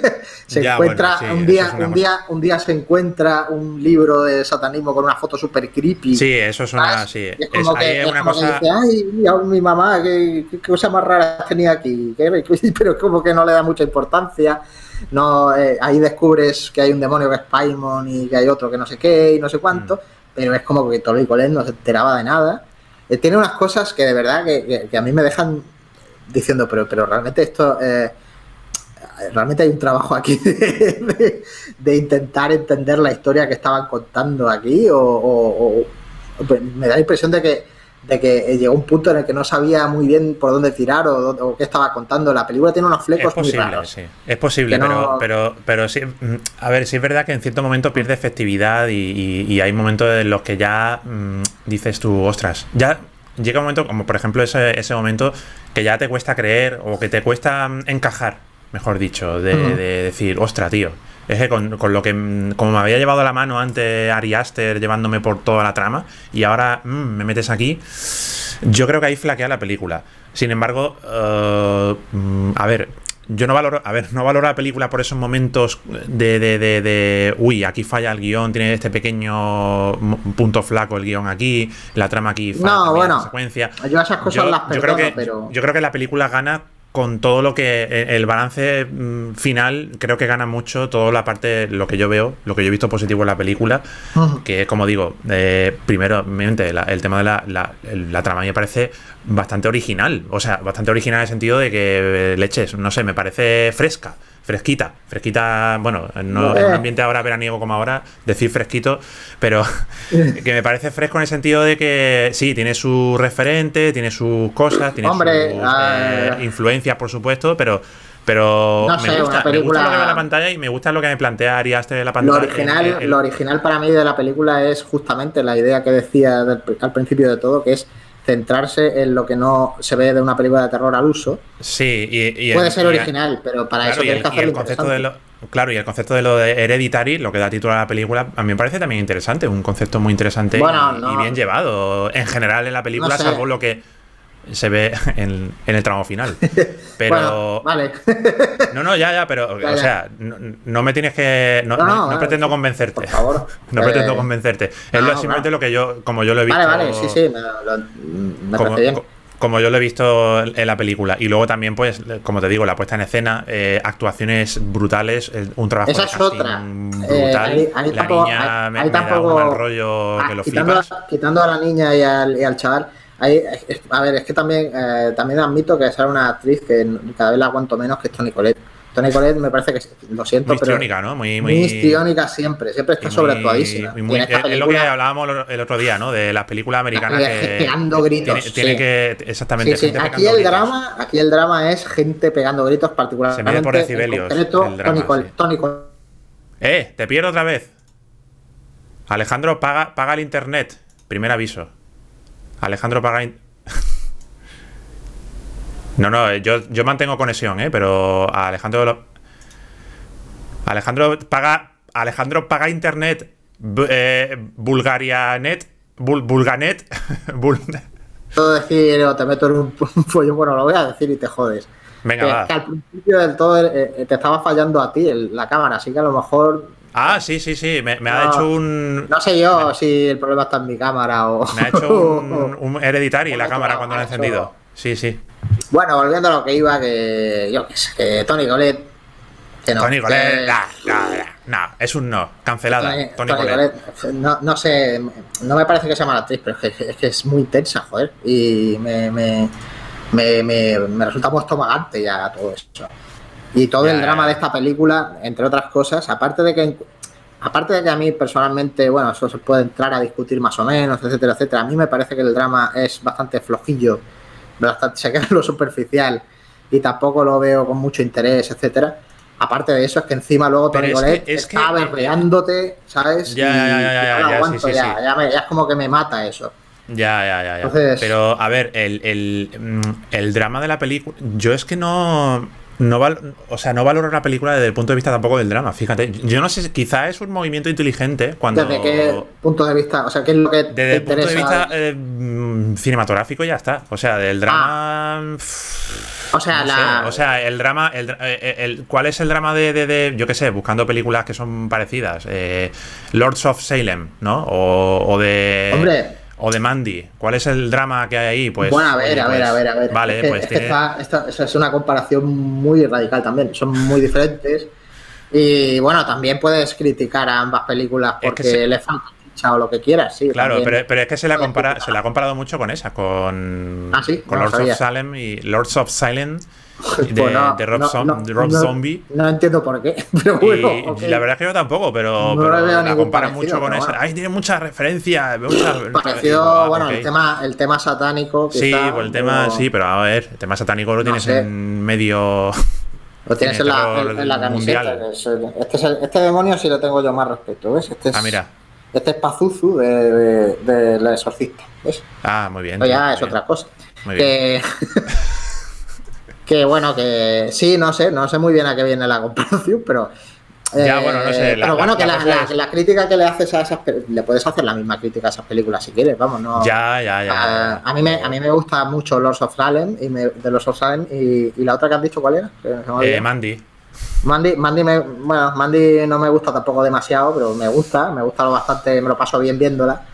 [LAUGHS] se encuentra un día, un día, un día se encuentra un libro de satanismo con una foto super creepy. Sí, eso es una, sí. es como que, una cosa... dice, ay, mi mamá, qué, cosa más rara tenía aquí. [LAUGHS] Pero es como que no le da mucha importancia. No, eh, ahí descubres que hay un demonio que es Paimon y que hay otro que no sé qué y no sé cuánto. Mm. Pero es como que Tony Colette no se enteraba de nada. Eh, tiene unas cosas que de verdad que, que a mí me dejan diciendo, pero, pero realmente esto, eh, realmente hay un trabajo aquí [LAUGHS] de, intentar entender la historia que estaban contando aquí, o, pues me da la impresión de que, de que llegó un punto en el que no sabía muy bien por dónde tirar o, qué estaba contando. La película tiene unos flecos muy raros. Es posible, pero, pero, pero sí, mm, a ver, sí es verdad que en cierto momento pierde efectividad y, hay momentos en los que ya mm, dices tú, ostras, ya llega un momento, como por ejemplo ese, ese momento que ya te cuesta creer o que te cuesta mm, encajar, mejor dicho, de, decir, ostra, tío. Es que con, lo que, mm, como me había llevado la mano antes Ari Aster llevándome por toda la trama y ahora mm, me metes aquí, yo creo que ahí flaquea la película. Sin embargo, uh, a ver, yo no valoro, a ver, no valoro la película por esos momentos de, de, de, de, uy, aquí falla el guion, tiene este pequeño punto flaco el guion aquí, la trama aquí falla no, bueno, la secuencia. Yo esas cosas las perdono, creo que, pero... Yo creo que la película gana con todo lo que eh, el balance mm, final creo que gana mucho toda la parte lo que yo veo lo que yo he visto positivo en la película que es como digo eh, primero mente, el tema de la, la, la, trama me parece bastante original. O sea bastante original en el sentido de que leches no sé me parece fresca fresquita, fresquita, bueno, no en un ambiente ahora veraniego como ahora, decir fresquito, pero [LAUGHS] que me parece fresco en el sentido de que sí, tiene su referente, tiene sus cosas, tiene sus eh, influencias, por supuesto, pero pero me, gusta, lo que ve la pantalla y me gusta lo que me plantea Ari de la pantalla. Lo original, lo original para mí de la película es justamente la idea que decía al principio de todo, que es centrarse en lo que no se ve de una película de terror al uso. Sí, y, puede ser original, pero para eso tienes que hacerlo el concepto de lo, Claro, y el concepto de lo de hereditary, lo que da título a la película, a mí me parece también interesante, un concepto muy interesante y, bien llevado en general en la no salvo lo que se ve [LAUGHS] en, el tramo final. [LAUGHS] Pero. vale. no, no, ya, ya, pero. [LAUGHS] O sea, no, me tienes que. No, no, pretendo convencerte. Por favor. no pretendo eh, convencerte. Es simplemente lo que yo. Como yo lo he visto. Vale, vale, sí, sí. Me, como, bien. como yo lo he visto en la película. Y luego también, pues, como te digo, la puesta en escena, eh, actuaciones brutales, un trabajo Esa es otra. brutal. Eh, la niña me, da un mal rollo que lo quitando, flipas. Quitando a la niña y al, y al chaval a ver, es que también, eh, también admito que es una actriz que cada vez la aguanto menos, que Tony Colette. Tony Colette me parece que, lo siento, muy pero. Histriónica, ¿no? Muy, muy... histriónica siempre, siempre está sobreactuadísima. es lo que hablábamos el otro día, ¿no? De las películas americanas. que pegando gritos. Tiene, que. Exactamente. Sí, aquí el drama, aquí el drama es gente pegando gritos, particularmente. Se mide por decibelios. Tony, Colette, Tony Colette. Eh, te pierdo otra vez. Alejandro, paga, paga el internet. Primer aviso. Alejandro paga. no, no, yo, yo mantengo conexión, ¿eh? Pero Alejandro. Alejandro paga. Alejandro paga internet. Eh, Bulgarianet. Bulganet. [LAUGHS] Puedo decir o te meto en un, [LAUGHS] pollo, bueno, lo voy a decir y te jodes. Venga, va. que al principio del todo eh, eh, te estaba fallando a ti la cámara, así que a lo mejor Ah, sí, sí, sí. Me, ha hecho un. No sé yo si el problema está en mi cámara o. Me ha hecho un, [LAUGHS] un hereditario la cámara cuando lo he encendido. Sí, sí. Bueno, volviendo a lo que iba, que. Yo qué sé, que Tony. Que no, Tony Colette, no, no, es un no, cancelada. Tony, Colette. No, no, sé, no me parece que sea mala actriz, pero es que, es que es muy intensa, joder. Y me, me, me, me, resulta muy estomagante ya todo eso. Y todo el drama de esta película, entre otras cosas, aparte de que aparte de que a mí personalmente, bueno, eso se puede entrar a discutir más o menos, etcétera, etcétera, a mí me parece que el drama es bastante flojillo, bastante, [LAUGHS] se queda en lo superficial y tampoco lo veo con mucho interés, etcétera. Aparte de eso, es que encima luego Tony Colette está berreándote, ¿sabes? Ya, ya, ya, ya, ya, ya, es como que me mata eso. Ya, ya, ya. ya. Pero, a ver, el, el, mm, el drama de la película. Yo es que no no o sea, no valoro la película desde el punto de vista tampoco del drama, fíjate. Yo no sé, quizá es un movimiento inteligente cuando... ¿Desde qué punto de vista? O sea, ¿qué es lo que Desde el punto de vista eh, cinematográfico ya está. O sea, del drama... Ah. O sea, la... o sea, el drama... El, eh, el, ¿Cuál es el drama de, de, yo qué sé, buscando películas que son parecidas? Eh, Lords of Salem, ¿no? O, o de... Hombre o de Mandy. ¿Cuál es el drama que hay ahí? Pues, bueno, a ver, a ver, pues, a ver, a ver. Vale, pues es una comparación muy radical también. Son muy diferentes. Y bueno, también puedes criticar a ambas películas porque le falta o lo que quieras, sí. Claro, pero, pero, es que se la, compara, se la ha comparado mucho con esa, con, ¿Ah, sí? con Lords of Salem y Lords of Silent [LAUGHS] de, Rob, Zombie. No entiendo por qué, [LAUGHS] pero bueno. Y, la verdad es que yo tampoco, pero, la comparan mucho con esa. Ahí tiene muchas referencias. [LAUGHS] Pareció, bueno, el, tema, el tema satánico. sí, pues el tema, sí, pero a ver, el tema satánico lo tienes en medio. Lo tienes en la, en, la, camiseta. Este, este, demonio sí lo tengo yo más respeto, ¿ves? Este es, ah, mira. Este es Pazuzu de, de, la exorcista, ¿ves? Ah, muy bien. Pues ya es otra cosa. Muy bien. Que bueno, que sí, no sé, no sé muy bien a qué viene la comparación, pero. ya, bueno, no sé. Eh, pero bueno, que la, crítica que le haces a esas le puedes hacer la misma crítica a esas películas si quieres, vamos, no. Ya, ya, ya. A, mí, me, a mí me gusta mucho Lords of Salem y de Lords of Salem y, y, la otra que has dicho, ¿cuál era? Eh, Mandy. Mandy, Mandy, me, bueno, Mandy no me gusta tampoco demasiado, pero me gusta, me gusta lo bastante, me lo paso bien viéndola.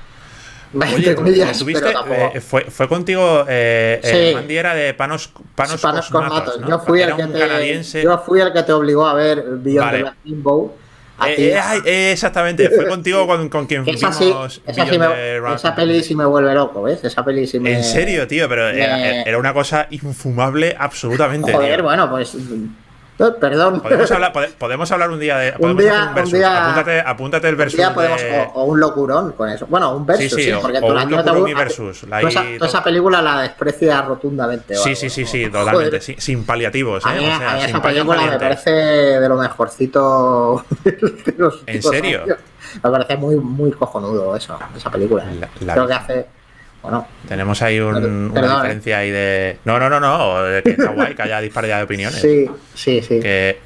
Oye, ¿tuviste, eh, fue, fue, contigo, eh, eh, Mandy era de Panos, Panos, Panos Cosmatos. ¿no? Yo, fui el que te, canadiense. yo fui el que te obligó a ver Beyond vale. the Rainbow. Eh, eh, exactamente, fue contigo con, con quien esa vimos esa, sí me, esa peli sí me vuelve loco, ¿ves? Esa peli sí me... En serio, tío, pero me... era, era, una cosa infumable absolutamente. Joder, tío. bueno, pues perdón. Podemos hablar, podemos hablar un día de. Un día, un, versus. Día, apúntate, apúntate, el versus. Un día podemos, de... o, o, un locurón con eso. Bueno, un versus, sí, sí, sí porque o, o un locurón y versus. Toda esa, toda esa, película la desprecia rotundamente. Sí, sí, sí, sí, totalmente. Sin, sin, paliativos. A mí, ¿eh? o sea, a mí esa película me parece de lo mejorcito. [LAUGHS] de los ¿En serio? Años. Me parece muy, muy cojonudo eso, esa película. La, la Creo que hace bueno, tenemos ahí un, Perdón, una diferencia ahí de. No, no, no, no. Que está guay que haya disparidad de opiniones. Sí, sí, sí. Que...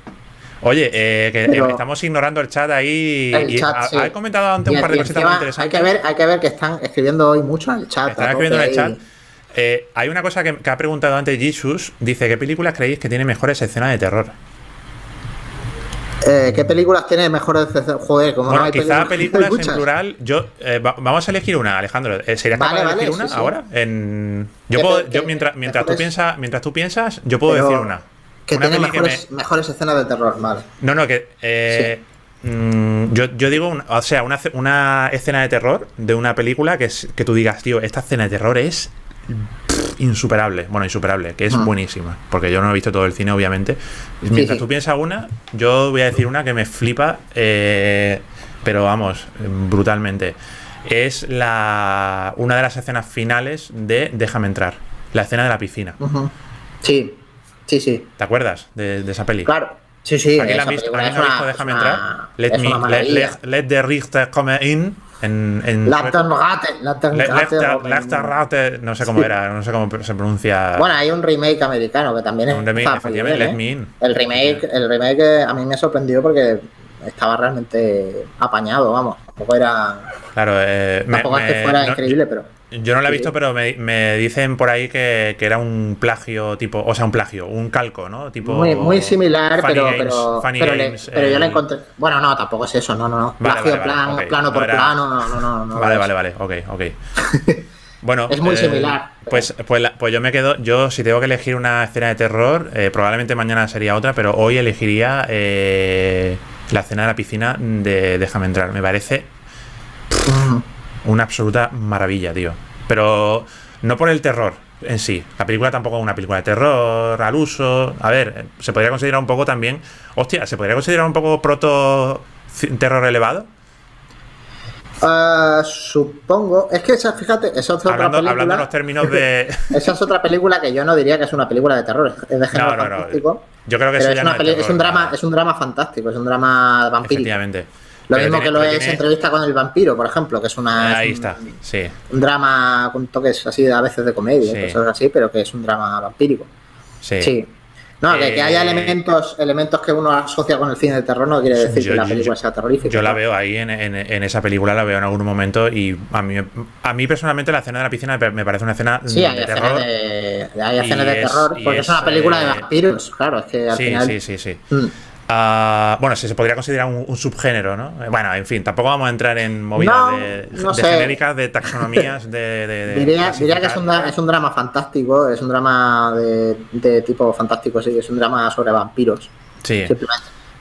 Oye, eh, que Pero... estamos ignorando el chat ahí. El y chat, ha, sí. comentado antes un par de cositas muy interesantes. Hay que, ver, hay que ver que están escribiendo hoy mucho en el chat. Están escribiendo en el chat. Eh, hay una cosa que, que, ha preguntado antes Jesus. Dice: ¿Qué películas creéis que tienen mejores escenas de terror? Eh, ¿Qué películas tiene mejores Joder, como bueno, no hay quizá películas, películas en plural. Yo eh, va, vamos a elegir una, Alejandro. Eh, ¿Serías vale, capaz de vale, elegir una sí, sí. ahora? En... Yo puedo, yo mientras, mientras tú piensas, mientras tú piensas, yo puedo Pero decir una. Que una tiene mejores, que me... mejores escenas de terror, vale. No, no, que eh, mm, yo, yo digo, una, o sea, una, una escena de terror de una película que, es, que tú digas, tío, esta escena de terror es pff, insuperable. Bueno, insuperable, que es Mm. buenísima. Porque yo no he visto todo el cine, obviamente. Mientras sí. tú piensas una, yo voy a decir una que me flipa, eh, pero vamos, brutalmente. Es la una de las escenas finales de Déjame entrar. La escena de la piscina. Sí, sí, sí. ¿Te acuerdas de, de esa peli? Claro. Sí, sí. ¿Alguien la ha esa visto? película ¿Alguien es la ha visto una- Déjame entrar? Let, me, let the Richter come in. En, en no sé cómo Sí. era, no sé cómo se pronuncia. Bueno, hay un remake americano que también es Un remake, Let. Me In. El remake, el remake a mí me sorprendió porque estaba realmente apañado, vamos. Tampoco era. Claro, eh, me- Tampoco es que me- fuera no- increíble, pero. Yo no la he visto, pero me, me dicen por ahí que, que era un plagio tipo, o sea, un plagio, un calco, ¿no? Tipo Muy, muy similar, Funny pero, Games, pero, Funny pero, le- yo la el- encontré. Bueno, no, tampoco es eso, no, no, no. Vale, Plagio vale, vale, plan- plano No por era- plano, no, no, no. no Vale, vale, vale, ok, ok. [LAUGHS] Bueno, Es muy eh, similar. Pues, pues, la- pues yo me quedo, yo si tengo que elegir una escena de terror, eh, probablemente mañana sería otra, pero hoy elegiría eh, la escena de la piscina de Déjame entrar. Me parece Mm. una absoluta maravilla, tío. Pero no por el terror en sí. La película tampoco es una película de terror al uso. A ver, se podría considerar un poco también. Hostia, ¿se podría considerar un poco proto terror elevado? Ah, supongo. Es que esa, fíjate, esa es otra Hablando, película. hablando en los términos de. [LAUGHS] Esa es otra película que yo no diría que es una película de terror, es de género No, no, no. fantástico. Yo creo que eso es, ya una no es un drama, no. es un drama fantástico, es un drama vampírico. Efectivamente. Lo Pero mismo tiene- que lo es tiene- entrevista con el vampiro, por ejemplo, que es una Ahí es un, está, sí. un drama con toques así a veces de comedia, Sí. cosas así, pero que es un drama vampírico. Sí. Sí. No, que, que haya Eh, elementos, elementos que uno asocia con el cine de terror no quiere decir Yo- que la yo- película sea terrorífica. Yo la veo ahí en, en- en esa película, la veo en algún momento y a mí, a mí personalmente la escena de la piscina me parece una escena Sí, hay de escenas terror. de, hay escenas de es- terror, porque es, es, una película de eh, vampiros, claro, es que al Sí, final... sí, sí, sí. Mm. Ah, bueno, si se podría considerar un, un subgénero, ¿no? Eh, Bueno, en fin, tampoco vamos a entrar en movidas No, de, no de genéricas, de taxonomías, de. [LAUGHS] Diría, diría que es un, es un drama fantástico, es un drama de, tipo fantástico, sí, es un drama sobre vampiros, Sí.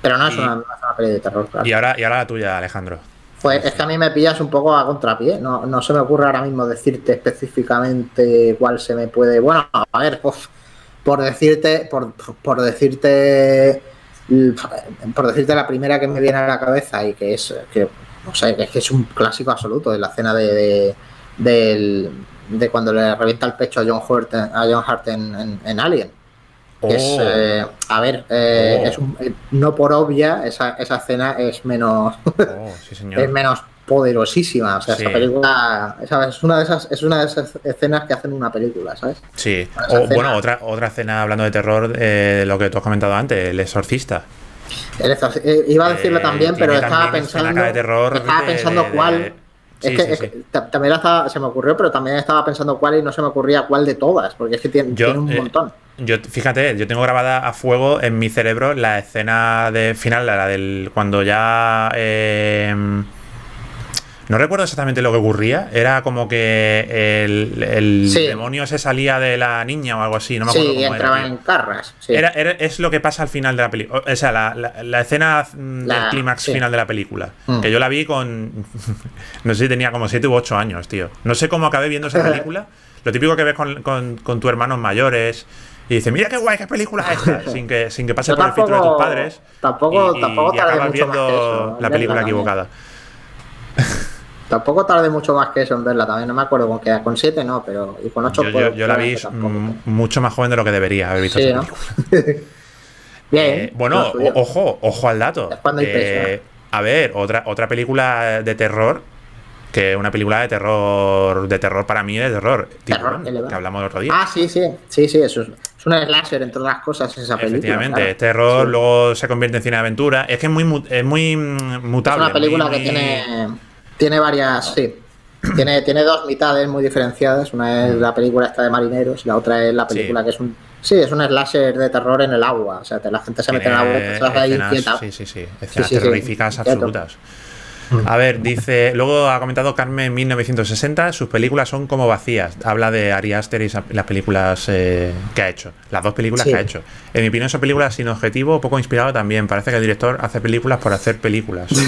Pero no es, Y- una, no es una peli de terror, claro. Y ahora, y ahora la tuya, Alejandro. Pues es que a mí me pillas un poco a contrapié. No, no se me ocurre ahora mismo decirte específicamente cuál se me puede. Bueno, a ver, por decirte, por, por decirte, por decirte la primera que me viene a la cabeza y que es que no sé, es que es un clásico absoluto de la escena de, de, del- de cuando le revienta el pecho a John Hurt, a John Hart en, en- en Alien. Que es, Oh. eh, a ver, eh, Oh. es un- eh, no por obvia, esa, esa escena es menos Oh, sí, [LAUGHS] señor. es menos poderosísima. O sea, Sí. esa película esa es una de esas es una de esas escenas que hacen una película, ¿sabes? Sí. O, escena. bueno, otra, otra escena hablando de terror, eh, lo que tú has comentado antes, El Exorcista. El exorci- eh, iba a decirlo Eh, también, pero estaba también pensando de terror estaba de- pensando de- cuál Sí, es que, sí, es sí. que ta- también la estaba- se me ocurrió, pero también estaba pensando cuál y no se me ocurría cuál de todas, porque es que tiene, Yo, tiene un montón. Yo, fíjate, yo tengo grabada a fuego en mi cerebro la escena de final, la del cuando ya eh, No recuerdo exactamente lo que ocurría. Era como que el, el Sí. demonio se salía de la niña o algo así. No me acuerdo Sí, cómo entraba era. en carras. sí. Era- era- es lo que pasa al final de la película. O sea, la, la- la escena mm, La- del clímax final de la película. Mm. Que yo la vi con. [LAUGHS] no sé si tenía como 7 u 8 años, tío. No sé cómo acabé viendo esa [LAUGHS] película. Lo típico que ves con, con, con tus hermanos mayores. Y dices, mira qué guay, qué película es esta. [LAUGHS] sin que, sin que pase Yo por el filtro de tus padres. tampoco- y, y- tampoco y acabas mucho más viendo que eso, en la película equivocada. Tampoco tardé mucho más que eso en verla también. No me acuerdo con qué. Con 7 no, pero. Y con 8 Yo, yo- yo la vi mm, mucho más joven de lo que debería haber visto Sí, esa ¿no? película. [LAUGHS] Bien. Eh, bueno, ojo, ojo al dato. Es cuando hay Eh, a ver, otra, otra película de terror. Que una película de terror. De terror para mí, de terror. Terror, Tiburón, que hablamos el otro día. Ah, sí, sí. Sí, sí, eso es, es un slasher, entre otras cosas, esa película. Efectivamente, claro. terror, Sí. luego se convierte en cine de aventura. Es que es muy, mu- es muy mm, Es mutable. una película muy- que tiene, tiene varias, sí. Tiene, tiene dos mitades muy diferenciadas. Una es la película esta de marineros y la otra es la película Sí. que es un. Sí, es un slasher de terror en el agua. O sea, la gente se mete en el agua y estás ahí inquieta. Sí, sí, sí. Escenas sí, sí, terroríficas absolutas. A ver, dice, luego ha comentado Carmen 1960, sus películas son como vacías. Habla de Ari Aster y las películas eh, que ha hecho, las dos películas que ha hecho. En mi opinión son películas sin objetivo, poco inspirado también. Parece que el director hace películas por hacer películas. [LAUGHS]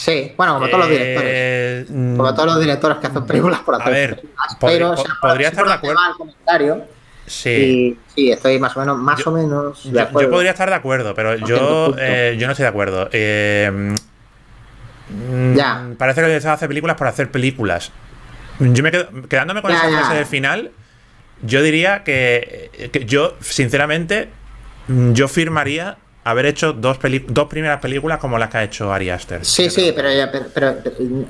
Sí, bueno, como todos los directores. Eh, mm, Como todos los directores que hacen películas por A hacer ver, películas. podría- Pero, o sea, podría estar de acuerdo. el comentario. sí. Y sí, estoy más o menos, más Yo- o menos de Yo, acuerdo. yo podría estar de acuerdo, pero yo, eh, yo no estoy de acuerdo. Eh, mm, Ya. Parece que el director hace películas por hacer películas. Yo me quedo, quedándome con Ya, esa ya. frase del final, yo diría que, que yo, sinceramente, mm, yo firmaría haber hecho dos, dos primeras películas como las que ha hecho Ari Aster. Sí, sí, pero, pero, pero,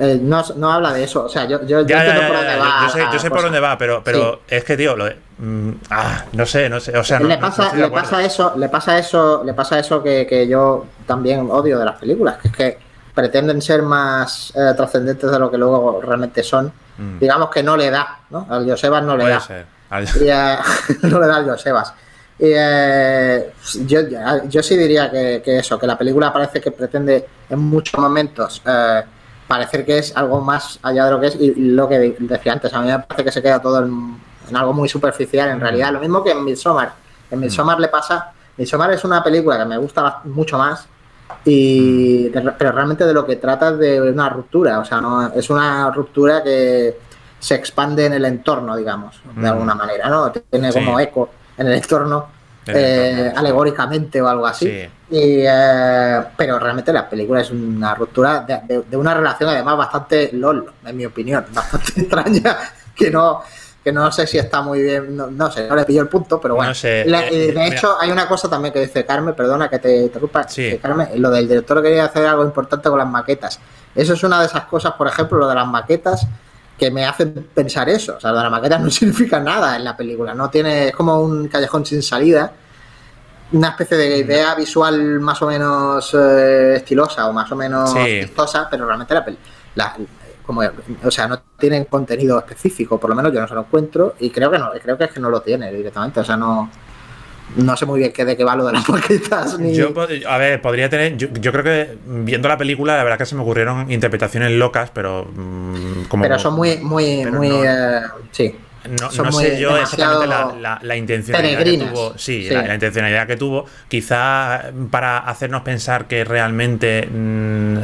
eh, no, no habla de eso. O sea, yo, yo, yo Ya, entiendo ya, por dónde va. yo, sé, yo sé por dónde va, pero, pero es que, tío, lo de, mm, ah, no sé, no sé. O sea, no, le no- pasa, le pasa eso, le pasa eso, le pasa eso que, que yo también odio de las películas, que es que pretenden ser más eh, trascendentes de lo que luego realmente son. Mm. Digamos que no le da, ¿no? Al Josebas no le Puede da. ser. Al- Y, [LAUGHS] no le da al Josebas. Eh, yo, yo sí diría que, que eso, que la película parece que pretende en muchos momentos eh, parecer que es algo más allá de lo que es, y, lo que decía antes, a mí me parece que se queda todo en, en algo muy superficial en realidad. Lo mismo que en Midsommar. En Midsommar le pasa. Midsommar es una película que me gusta mucho más. Y de- pero realmente de lo que trata es de una ruptura, o sea, no es una ruptura que se expande en el entorno, digamos, de Mm. alguna manera, ¿no? Tiene Sí. como eco en el entorno, el eh, entorno, alegóricamente o algo así. Sí. Y, eh, pero realmente la película es una ruptura de, de- de una relación además bastante lol, en mi opinión, [LAUGHS] bastante extraña, que no que no sé si está muy bien, no, no sé, no le pillo el punto, pero bueno. No sé, La- eh, de mira. hecho, hay una cosa también que dice Carmen, perdona que te interrumpa, Sí. Carmen, lo del director quería hacer algo importante con las maquetas. Eso es una de esas cosas, por ejemplo, lo de las maquetas, que me hacen pensar eso. O sea, lo de las maquetas no [LAUGHS] significa nada en la película, no tiene, es como un callejón sin salida, una especie de idea visual más o menos eh, estilosa o más o menos Sí. vistosa, pero realmente la, la- como, o sea, no tienen contenido específico, por lo menos yo no se lo encuentro y creo que no, creo que es que no lo tiene directamente, o sea, no no sé muy bien qué de qué va lo de las maquetas ni Yo, a ver, podría tener. Yo, yo creo que viendo la película, la verdad que se me ocurrieron interpretaciones locas, pero. mm, como, pero son muy muy muy no- eh, sí. No, son no muy sé yo exactamente la, la, la intencionalidad que tuvo. Sí, Sí. La, la intencionalidad que tuvo. Quizá para hacernos pensar que realmente mm,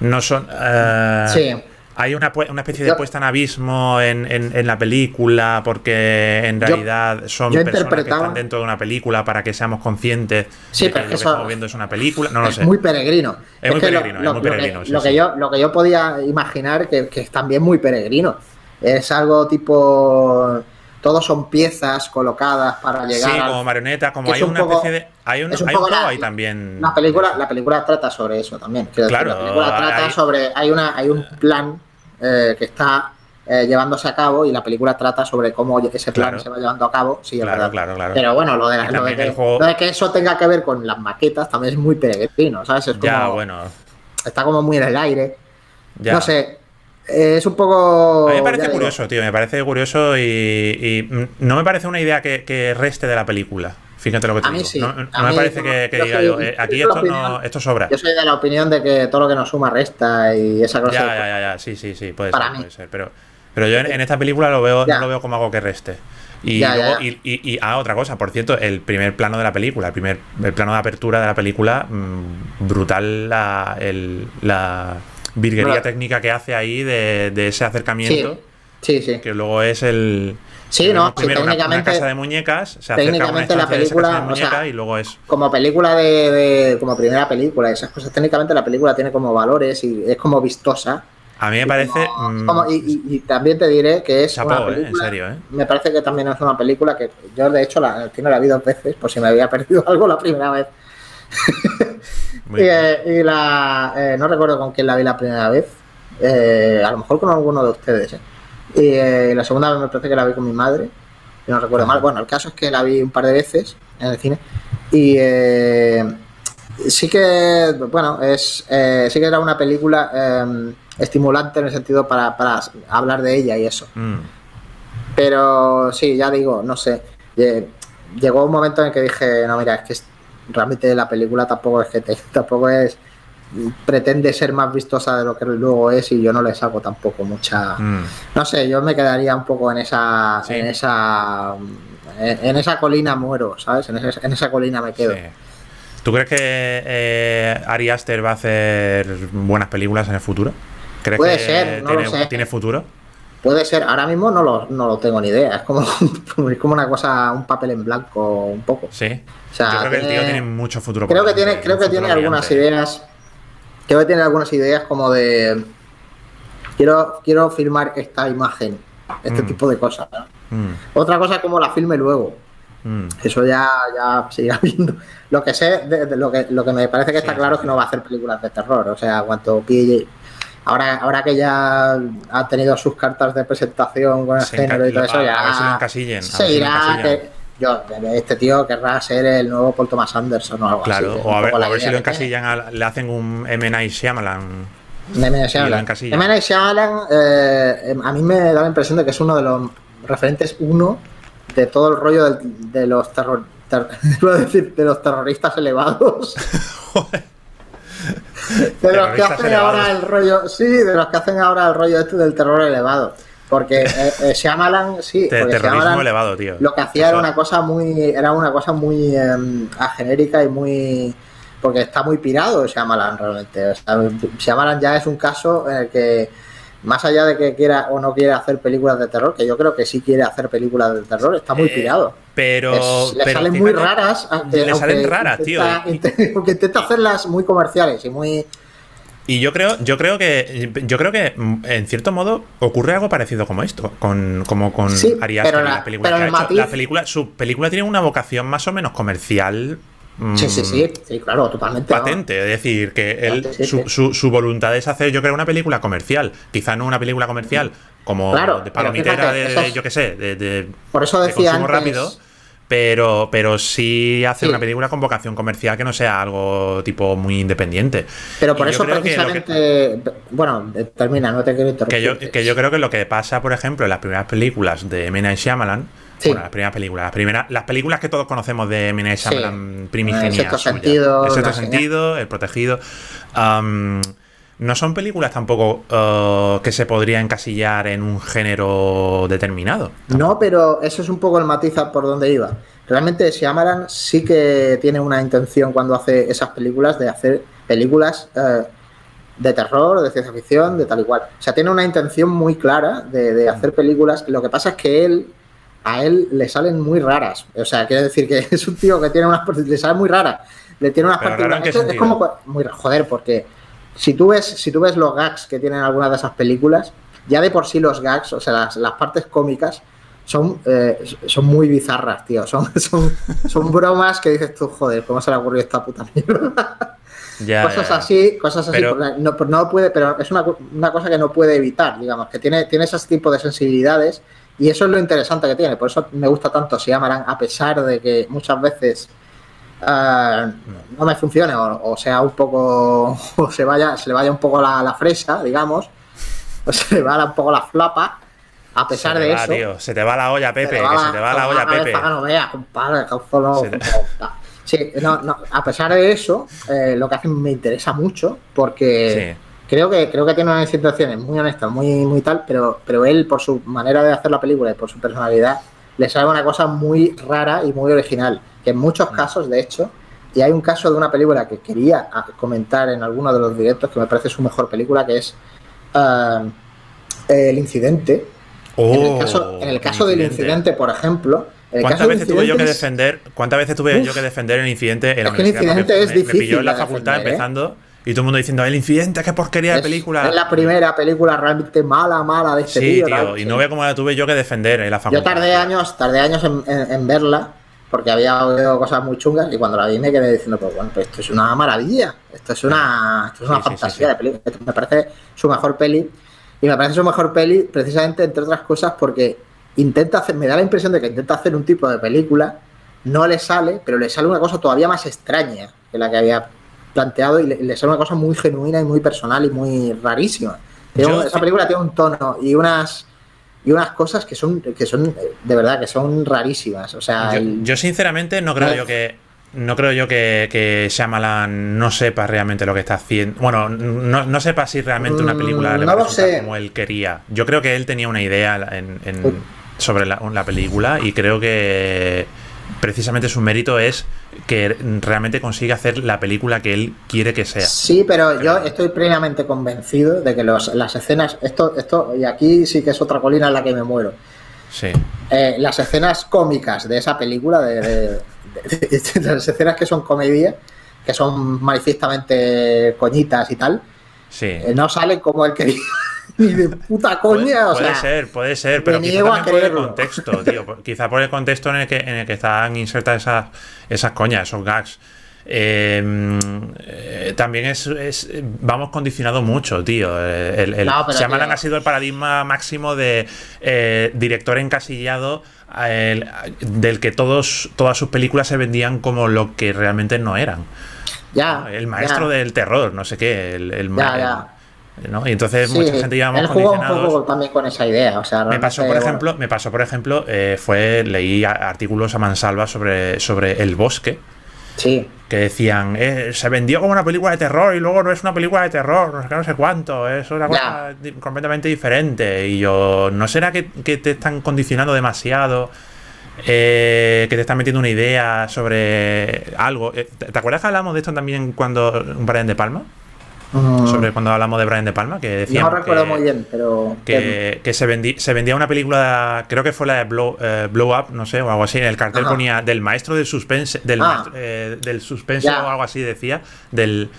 no son. eh, Sí. Hay una, una especie de puesta en abismo en, en- en la película, porque en Yo- realidad son yo personas que están dentro de una película para que seamos conscientes Sí, de que pero lo que eso- estamos viendo es una película. No lo es muy peregrino. Es muy lo- peregrino, es lo, que- peregrino, sí, lo que sí. yo, lo que yo podía imaginar que, que es también muy peregrino. Es algo tipo. Todos son piezas colocadas para llegar Sí, al- como marioneta, como hay un una poco- especie de. Hay un, es un hay poco la- ahí también. La película, la película trata sobre eso también. Decir, Claro, la película trata hay- sobre. Hay una, hay un plan eh, que está eh, llevándose a cabo y la película trata sobre cómo ese plan Claro. se va llevando a cabo. Sí, es Claro, verdad. claro, claro. Pero bueno, lo de, Y lo de que, el juego- lo de que eso tenga que ver con las maquetas también es muy peregrino, ¿sabes? Es como, Ya, bueno. Está como muy en el aire. Ya. No sé. eh, es un poco. A mí me parece digo, curioso, tío. Me parece curioso y, y, no me parece una idea que, que reste de la película. Fíjate lo que te A mí sí. No, A me mí, parece que, diga soy- yo, eh, aquí esto, no, esto sobra. Yo soy de la opinión de que todo lo que nos suma resta y esa clase Ya, ya, ya, ya, sí, sí, sí, puede Para ser, mí. puede ser. Pero, pero yo en, en esta película lo veo, Ya. no lo veo como algo que reste. Y Ya, luego. Y, y- y- ah, otra cosa, por cierto, el primer plano de la película, el primer el plano de apertura de la película, mm, brutal la, el- la virguería Bueno. técnica que hace ahí de, de ese Sí, acercamiento, sí, sí. que luego es el. Sí, no, vemos sí, primero una- una, técnicamente- casa de muñecas, se acerca a una técnicamente la estancia de película, o sea, muñecas y luego es. Como película de, de- como primera película, esas cosas, técnicamente la película tiene como valores y es como vistosa. A mí me Y parece. como- mm, como- y, y- y también te diré que es chapó, una eh, en película, serio, ¿eh? me parece que también es una película que yo de hecho la, el cine la vi dos veces por si me había [LAUGHS] perdido algo la primera vez. Y, [LAUGHS] eh, y la, eh, no recuerdo con quién la vi la primera vez. Eh, a lo mejor con alguno de ustedes. eh. Y eh, la segunda vez me parece que la vi con mi madre. Si no recuerdo mal. Bueno, el caso es que la vi un par de veces en el cine. Y eh, sí que, bueno, es eh, sí que era una película eh, estimulante en el sentido para, para hablar de ella y eso. Mm. Pero sí, ya digo, no sé. lle- Llegó un momento en el que dije, no, mira, es que realmente la película tampoco es que te- [LAUGHS] tampoco es pretende ser más vistosa de lo que luego es y yo no le saco tampoco mucha Mm. no sé yo me quedaría un poco en esa Sí. en esa en, en esa colina muero sabes en, esa colina me quedo Sí. ¿Tú crees que eh, Ari Aster va a hacer buenas películas en el futuro? ¿Crees Puede que ser, no tiene, lo sé. tiene futuro? puede ser ahora mismo no lo, no lo tengo ni idea es como [LAUGHS] es como una cosa un papel en blanco un poco Sí. O sea, Yo creo que el tío tiene- mucho futuro. creo que tiene creo que tiene algunas brillante. Ideas creo que tiene algunas ideas como de quiero quiero filmar esta imagen este Mm. tipo de cosas ¿no? Mm, otra cosa es como la filme luego mm. eso ya ya irá viendo lo que sé de, de lo que lo que me parece que está claro sí, es que no va a hacer películas de terror o sea cuanto pille ahora ahora que ya ha tenido sus cartas de presentación con el Se género y todo eso a- ya a ver si lo encasillen, a se irá que yo este tío querrá ser el nuevo Paul Thomas Anderson o algo Claro, así que es o a ver, a ver si lo encasillan, a- le hacen un M. Night Shyamalan. M. Night Shyamalan. M. Night Shyamalan, eh, a mí me da la impresión de que es uno de los referentes uno de todo el rollo de los terror, ter- [LAUGHS] decir, de los terroristas elevados. [LAUGHS] de los que hacen elevados. ahora el rollo, sí, de los que hacen ahora el rollo este del terror elevado. Porque eh, eh, Shyamalan, sí, Te- porque terrorismo Shyamalan elevado, tío. lo que hacía era una cosa muy, era una cosa muy eh, genérica y muy porque está muy pirado Shyamalan realmente. O sea, Shyamalan ya es un caso en el que más allá de que quiera o no quiera hacer películas de terror, que yo creo que sí quiere hacer películas de terror, está muy Eh, pirado. Pero. Es- le pero salen muy raras, le salen raras, tío. intenta- inte- aunque intenta hacerlas muy comerciales y muy Y yo creo, yo creo que, yo creo que mm, en cierto modo ocurre algo parecido como esto, con, como con Sí, Ari Aster pero y la- la película pero que ha el hecho. matiz- La película, su película tiene una vocación más o menos comercial. mm, sí, sí, sí, sí, claro, totalmente. patente, es decir, que él, Sí, su, su- su voluntad es hacer, yo creo, una película comercial. Quizá no una película comercial como Claro, de palomitera, fíjate, de, es- yo qué sé, de, de- Por eso de decía consumo antes, rápido. Pero, pero sí hacer Sí. una película con vocación comercial que no sea algo tipo muy independiente. pero por Y eso que que- precisamente, bueno, eh, termina, no te quiero Que interrumpir. yo, que yo creo que lo que pasa, por ejemplo, en las primeras películas de M. Night Shyamalan, Sí. bueno, las primeras películas, las primeras, las películas que todos conocemos de M. Night Sí. Shyamalan primigenia El sexto sentido, El sentido, El protegido. am, no son películas tampoco uh, que se podría encasillar en un género determinado. No, pero eso es un poco el matiz por donde iba. Realmente Shyamalan sí que tiene una intención cuando hace esas películas de hacer películas eh, de terror, de ciencia ficción, de tal y cual. O sea, tiene una intención muy clara de, de hacer películas. Lo que pasa es que él, a él le salen muy raras. O sea, quiere decir que [LAUGHS] es un tío que tiene unas le salen muy raras. Le tiene unas Pero raro, ¿en qué Es- como muy joder, porque si tú ves, si tú ves los gags que tienen algunas de esas películas, ya de por sí los gags, o sea, las, las partes cómicas, son, eh, son muy bizarras, tío. Son, [LAUGHS] son, son bromas que dices tú, joder, ¿cómo se le ocurrió esta puta mierda? [LAUGHS] Ya, cosas ya, ya. así, cosas así. Pero- no, no puede, pero es una, una cosa que no puede evitar, digamos, que tiene, tiene ese tipo de sensibilidades y eso es lo interesante que tiene. Por eso me gusta tanto Shyamalan, a pesar de que muchas veces ah, no me funcione o, o sea un poco, [LAUGHS] o se vaya, se le vaya un poco la, la fresa, digamos, o se le vaya un poco la flapa. A pesar de va, eso. tío, se te va la olla, Pepe, te va que se te va la olla, Pepe. No veas, compadre, solo- te- Sí, no, no, a pesar de eso, eh, lo que hacen me interesa mucho porque creo que creo que tiene unas situaciones muy honestas, muy muy tal, pero pero él por su manera de hacer la película y por su personalidad le sale una cosa muy rara y muy original, que en muchos Mm. casos, de hecho, y hay un caso de una película que quería ah, comentar en alguno de los directos que me parece su mejor película, que es ah, El Incidente. Oh, en el caso, en el caso del incidente, por ejemplo, ¿Cuántas veces tuve yo que defender? ¿Cuántas veces tuve Uf. yo que defender el incidente en la Es que el incidente es me, me difícil pilló en la facultad defender, ¿eh? empezando y todo el mundo diciendo el incidente, qué porquería de es- película. Es la primera película realmente mala, mala de este sí, tío. y no ve cómo la tuve yo que defender en la Yo tardé años, tardé años en, en- en verla porque había oído cosas muy chungas y cuando la vi me quedé diciendo, pues bueno, pues esto es una maravilla, esto es una, esto es una Sí, sí, fantasía sí, sí. de película. Esto Me parece su mejor peli y me parece su mejor peli precisamente entre otras cosas porque intenta hacer, me da la impresión de que intenta hacer un tipo de película, no le sale, pero le sale una cosa todavía más extraña que la que había planteado y le, le sale una cosa muy genuina y muy personal y muy rarísima. Yo- esa película tiene un tono y unas y unas cosas que son que son de verdad que son rarísimas. O sea, Yo, el- yo sinceramente no creo yo que no creo yo que, que Shyamalan no sepa realmente lo que está haciendo. Bueno, no, no sepa si realmente una película Mm, le va no a sé. como él quería. Yo creo que él tenía una idea en- en- sobre la, la película y creo que precisamente su mérito es que realmente consigue hacer la película que él quiere que sea. Sí, pero yo estoy plenamente convencido de que los- las escenas, esto, esto, y aquí sí que es otra colina en la que me muero. Sí. Eh, las escenas cómicas de esa película, de, de- de- de las escenas que son comedia, que son manifiestamente coñitas y tal, Sí. eh, no salen como el que [LAUGHS] ni de puta coña. Puede, o puede sea, ser, puede ser, pero quizá también por el contexto, tío. [LAUGHS] Quizá por el contexto en el que, en el que están insertas esas, esas coñas, esos gags. Eh, eh, también es, es- Vamos condicionado mucho, tío. Eh, El, el, No, pero, Shyamalan tío. ha sido el paradigma máximo de eh, director encasillado el- del que todos, todas sus películas se vendían como lo que realmente no eran. ya, El maestro ya. del terror, no sé qué. El, ya. Y entonces Sí, mucha gente llevamos él jugó un condicionados. poco también con esa idea. O sea, Me pasó, por ejemplo, me pasó, por ejemplo, eh, fue leí artículos a mansalva sobre, sobre el bosque sí, que decían eh, se vendió como una película de terror y luego no es una película de terror, no sé qué, no sé cuánto, es una Ya. cosa di- completamente diferente. Y yo, ¿no será que, que te están condicionando demasiado? Eh, que te están metiendo una idea sobre algo. ¿Te te acuerdas que hablamos de esto también cuando un Brian de Palma? Mm, Sobre cuando hablamos de Brian de Palma, que decían no recuerdo que- muy bien, pero que, que se, vendí- se vendía una película, creo que fue la de Blow, eh, Blow Up, no sé, o algo así. En el cartel Ajá. ponía del maestro del suspense, del, Ah. maestro- eh, del suspense Ya. o algo así decía, del.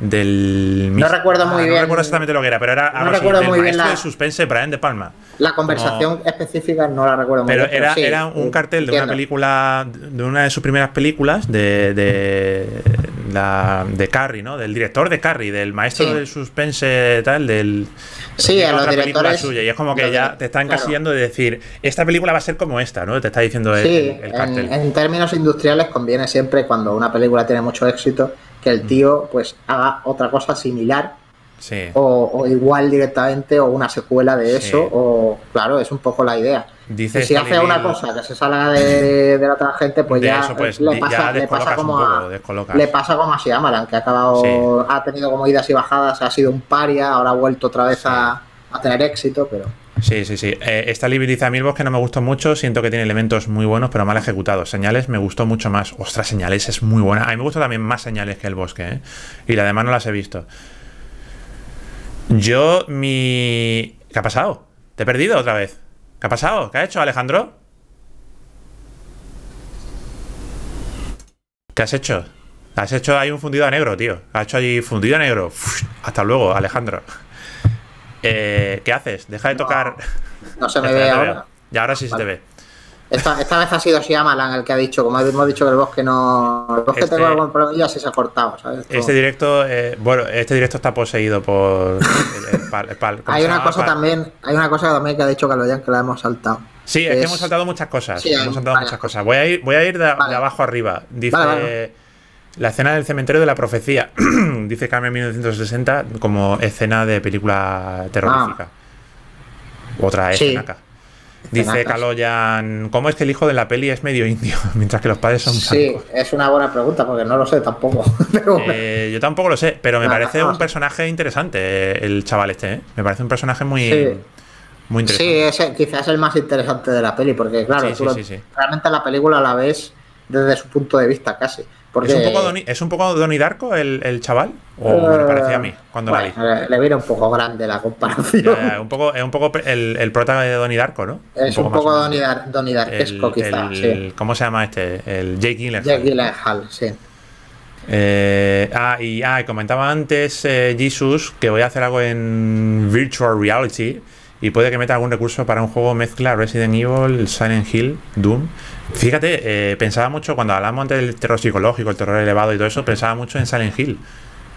Del No recuerdo muy no bien. recuerdo exactamente lo que era, pero era No recuerdo muy bien la- del suspense Brian de Palma. la conversación específica no la recuerdo muy Pero bien. era, sí, era un cartel de una película, de una de sus primeras películas, de, de, la, de Carrie, ¿no? Del director de Carrie, del maestro Sí. del suspense, tal, del. Sí, a los otra película directores- suya. Y es como que ya te está claro. encasillando de decir, esta película va a ser como esta, ¿no? Te está diciendo el, Sí, el cartel. en, en términos industriales conviene siempre cuando una película tiene mucho éxito que el tío pues haga otra cosa similar Sí. o, o igual directamente o una secuela de Sí. eso o claro es un poco la idea Dice si hace una cosa que se salga de, de la otra gente pues De ya eso, pues, le pasa, ya le pasa como poco, a, le pasa como a Shyamalan que ha acabado Sí. ha tenido como idas y bajadas ha sido un paria ahora ha vuelto otra vez a, a tener éxito pero Sí, sí, sí. Eh, esta mí el bosque no me gustó mucho, siento que tiene elementos muy buenos, pero mal ejecutados. Señales me gustó mucho más. Ostras, señales es muy buena. A mí me gustó también más señales que el bosque, ¿eh? Y la demás no las he visto. Yo, mi. ¿Qué ha pasado? ¿Te he perdido otra vez? ¿Qué ha pasado? ¿Qué ha hecho Alejandro? ¿Qué has hecho? Has hecho ahí un fundido a negro, tío. Has hecho ahí fundido a negro. Hasta luego, Alejandro. Eh, ¿Qué haces? Deja de No, tocar. no se me ve ahora. Y ahora sí se te ve. esta, esta vez ha sido Shyamalan el que ha dicho como hemos dicho que el bosque no el bosque Este- tengo algún problema y se ha cortado Este directo, eh, bueno, este directo está poseído por. el- el pal- el pal- ¿cómo hay una cosa Pal- también hay una cosa también que ha dicho Caloyan que la hemos saltado Sí, es que hemos saltado muchas cosas. Sí, hemos saltado muchas cosas. Voy a ir, voy a ir de, Vale. de abajo arriba. Dice. La escena del cementerio de la profecía. [CLEARS THROAT] Dice Carmen 1960 como escena de película terrorífica. Otra Ah. Sí. escena acá. Dice. Kaloyan, ¿cómo es que el hijo de la peli es medio indio? [LAUGHS] Mientras que los padres son Sí, blancos. es una buena pregunta porque no lo sé tampoco. [LAUGHS] Eh, yo tampoco lo sé, pero me parece un sí. personaje interesante, eh, el chaval este, ¿eh? Me parece un personaje muy, Sí. muy Sí, interesante. quizás es el más interesante de la peli, porque claro, Sí, tú sí, lo- sí, sí. realmente la película la ves desde su punto de vista casi. Porque, ¿Es, un poco Doni- ¿Es un poco Donnie Darko el, el chaval? ¿O me parecía a mí cuando la vi? bueno, le, viene un poco grande la comparación. Ya, ya, un poco, es un poco el, el prota de Donnie Darko, ¿no? es un poco, más o Donnie. Dar- Donnie Darkesco, el, quizá. el- sí. ¿Cómo se llama este? El Jake Gyllenhaal. Jack Gyllenhaal, sí. Eh, ah, y ah, comentaba antes eh, Jesus que voy a hacer algo en Virtual Reality y puede que meta algún recurso para un juego mezcla Resident Evil, Silent Hill, Doom. Fíjate, eh, pensaba mucho cuando hablamos antes del terror psicológico, el terror elevado y todo eso, pensaba mucho en Silent Hill.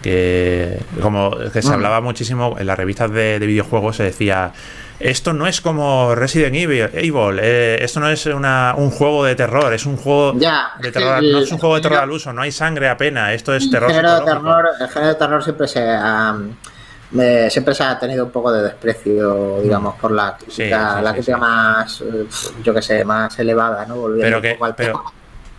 Que como que se Mm. hablaba muchísimo en las revistas de, de videojuegos, se decía esto no es como Resident Evil, Evil, eh, esto no es una- un juego de terror, es un juego Ya, de terror, el- no es un juego de terror el- al uso, no hay sangre apenas, esto es El terror género, de terror, el género de terror siempre se ha, me- siempre se ha tenido un poco de desprecio, digamos, por la crítica, Sí, sí, la crítica sí. más, eh, yo que sé, más elevada, ¿no? Volviendo Pero un poco al pero,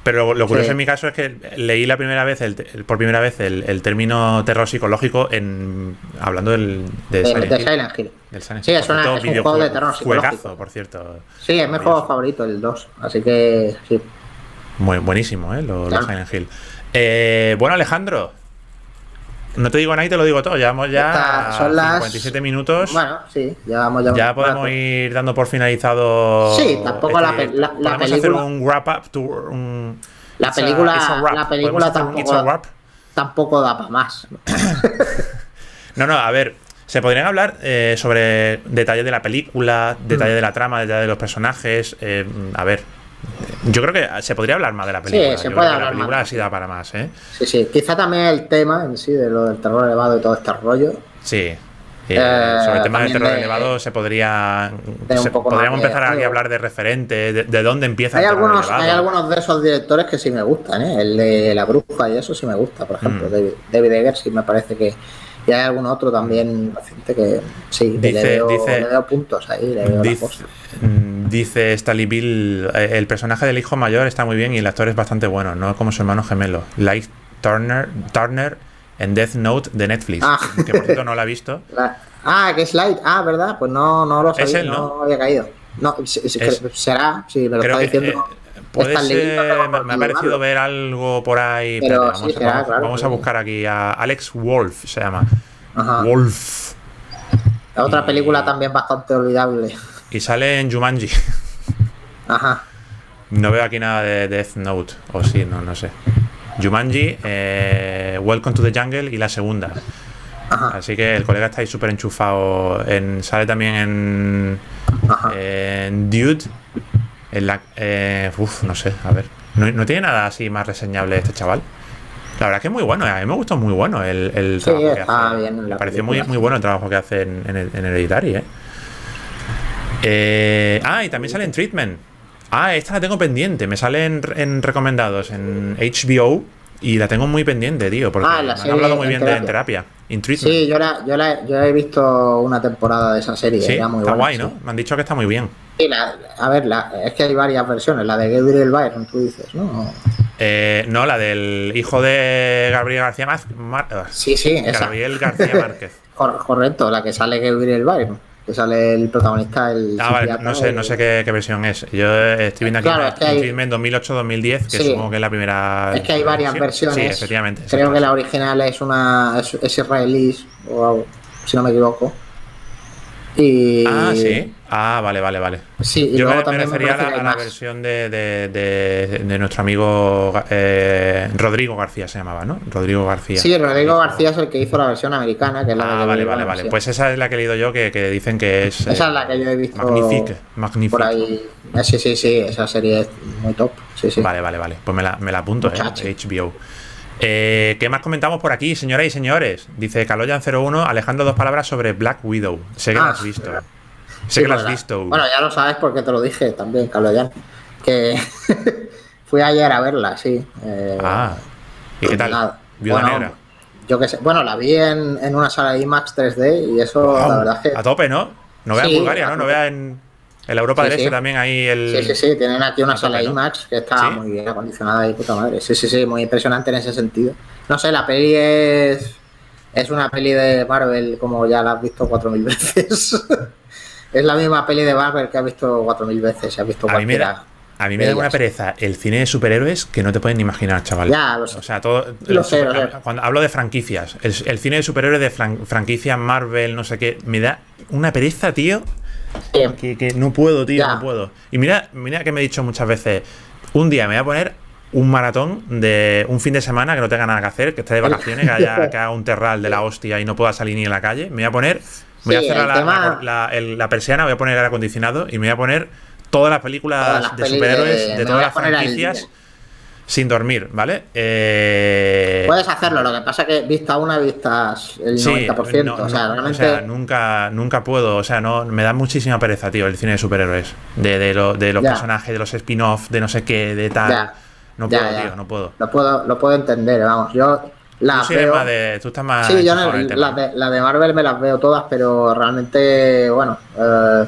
pero lo, lo curioso en mi caso es que leí la primera vez, el, el- por primera vez, el, el término terror psicológico en hablando del, de, de, Silent de Hill. Silent Hill. Del Silent Sí, Hill. es una- cierto, es un juego de terror psicológico. juegazo, por cierto. Sí, es mi juego favorito, el 2. Así que sí. Muy buenísimo, ¿eh? Lo, lo Claro. Silent Hill. Eh, bueno, Alejandro, no te digo nada y te lo digo todo. Llevamos ya Está- son las- 57 minutos. Bueno, sí, llevamos ya ya podemos rato. ir dando por finalizado. Sí, tampoco la pe- la- la podemos hacer película- un wrap up tour. un- La película- a wrap. la película ¿Podemos hacer un it's tampoco- wrap? Tampoco da para más. [LAUGHS] No, no, a ver, se podrían hablar eh, sobre detalles de la película, detalles de la trama, detalles de los personajes. eh, a ver, yo creo que se podría hablar más de la Sí, película. se Yo puede creo que la hablar película más. sí da para más, ¿eh? Sí, sí. Quizá también el tema en sí, de lo del terror elevado y todo este rollo. Sí. Eh, Eh, sobre el tema del terror de- elevado se podría. se- podríamos empezar aquí a hablar de referente, de, de dónde empieza Hay el terror algunos, elevado. hay algunos de esos directores que sí me gustan, ¿eh? El de La Bruja y eso sí me gusta, por ejemplo. Mm. David, David sí me parece que. Y hay algún otro también reciente que sí, Dice- le, veo, dice- le veo puntos ahí, le veo Dice, mm, dice Stanley Bill, eh, el personaje del hijo mayor está muy bien y el actor es bastante bueno, no como su hermano gemelo. Light Turner, Turner en Death Note de Netflix, Ah. que por cierto no la he visto. [LAUGHS] La- ah, que es Light. Ah, ¿verdad? Pues no, no lo sabía, él, no, ¿no? había caído. No, será, sí, me lo Creo está que diciendo. eh, puede ser, me, ha parecido ver algo por ahí. Pero espérate, sí, vamos, será, vamos- claro, vamos a sí. buscar aquí a Alex Wolf, se llama. Ajá. Wolf. La otra y- película también bastante olvidable. Y sale en Jumanji. Ajá. No veo aquí nada de Death Note. O sí, no, no sé. Jumanji, eh, Welcome to the Jungle y la segunda. Ajá. Así que el colega está ahí súper enchufado. En, sale también en, en Dude. En la, eh, uf, no sé, a ver. No, no tiene nada así más reseñable este chaval. La verdad es que es muy bueno, eh, a mí me gustó muy bueno el, el Sí, trabajo que hace. bien me pareció muy, muy bueno el trabajo que hace en, en, el- en Hereditary, eh. Eh, Ah, y también sale en Treatment. Ah, esta la tengo pendiente. Me sale en, en recomendados en HBO y la tengo muy pendiente, tío. Porque Ah, me han hablado muy en bien de en terapia. Terapia. In Treatment. Sí, yo, la, yo, la, yo he visto una temporada de esa serie. Sí, muy está buena, guay, sí. ¿no? Me han dicho que está muy bien. Sí, la- a ver, la, es que hay varias versiones. La de Gabriel Byron, tú dices, ¿no? Eh, no, la del hijo de Gabriel García Márquez. Sí, sí, esa. Gabriel García Márquez. [LAUGHS] Cor- correcto, la que sale Gabriel Byron. Que sale el protagonista, el. Ah, vale, no sé, no sé qué, qué versión es. Yo eh, estoy viendo aquí Claro, es que hay- Treatment 2008-2010, que Sí. supongo que es la primera. Es que hay varias versión. versiones. Sí, efectivamente. Creo que la original es una es, es israelí, o algo, si no me equivoco. Y, Ah, sí. Ah, vale, vale, vale. Sí, y Yo luego me, me también me refería a la, a versión de, de- de- de nuestro amigo eh, Rodrigo García, se llamaba, ¿no? Rodrigo García. Sí, Rodrigo García es el que hizo la versión americana, que es la Ah, vale, vale, vale. Pues esa es la que he leído yo que, que dicen que es. Esa eh, es la que yo he visto Magnifique, magnifique. por ahí. Eh, Sí, sí, sí, esa serie es muy top. Sí, sí. Vale, vale, vale. Pues me la, me la apunto, Muchacho. ¿eh? HBO. Eh, ¿Qué más comentamos por aquí, señoras y señores? Dice Caloyan01, Alejandro, dos palabras sobre Black Widow. Sé que Ah, la has visto. Sé Sí, que la has pues, visto. Bueno, ya lo sabes porque te lo dije también, Carlos Jan. Que [LAUGHS] fui ayer a verla, sí. Eh, ah, ¿y qué tal? nada. Viuda Bueno, negra. Yo qué sé. Bueno, la vi en, en una sala IMAX 3D y eso, la verdad es que. A tope, ¿no? No vea Sí, en Bulgaria, ¿no? No tope. vea en. En la Europa Sí, del sí. Este también hay el. Sí, sí, sí, tienen aquí una sala. IMAX que está muy bien acondicionada y puta madre. Sí, sí, sí, muy impresionante en ese sentido. No sé, la peli es. Es una peli de Marvel como ya la has visto cuatro mil [LAUGHS] veces. es la misma peli de Marvel que has visto cuatro mil veces. Si has visto A mí me da, a mí me da una pereza el cine de superhéroes que no te pueden ni imaginar, chaval. Ya, lo sé. O sea, todo. Lo sé, super- lo sé. Cuando hablo de franquicias, el, el cine de superhéroes de fran- franquicias Marvel, no sé qué, me da una pereza, tío. Que, que no puedo, tío, Ya. no puedo. Y mira, mira que me he dicho muchas veces, un día me voy a poner un maratón de un fin de semana que no tenga nada que hacer, que esté de vacaciones, que haya, [LAUGHS] que haga un terral de la hostia y no pueda salir ni en la calle. Me voy a poner, voy a cerrar el la, tema- la- la- el- la persiana, voy a poner aire acondicionado y me voy a poner todas las películas Todas las de superhéroes de- todas a las franquicias. Sin dormir, ¿vale? Eh, Puedes hacerlo, lo que pasa que vista una, vistas el Sí, 90%. no, o sea, no, realmente. o sea, nunca, nunca puedo, o sea, no, me da muchísima pereza, tío, el cine de superhéroes. De, de, lo- de los Ya. personajes, de los spin-off, de no sé qué, de tal. Ya. No puedo, ya. tío, no puedo. Lo puedo, lo puedo entender, vamos. Yo la tú, veo. más de, tú estás más. Sí, yo las de, las de Marvel me las veo todas, pero realmente, bueno, eh,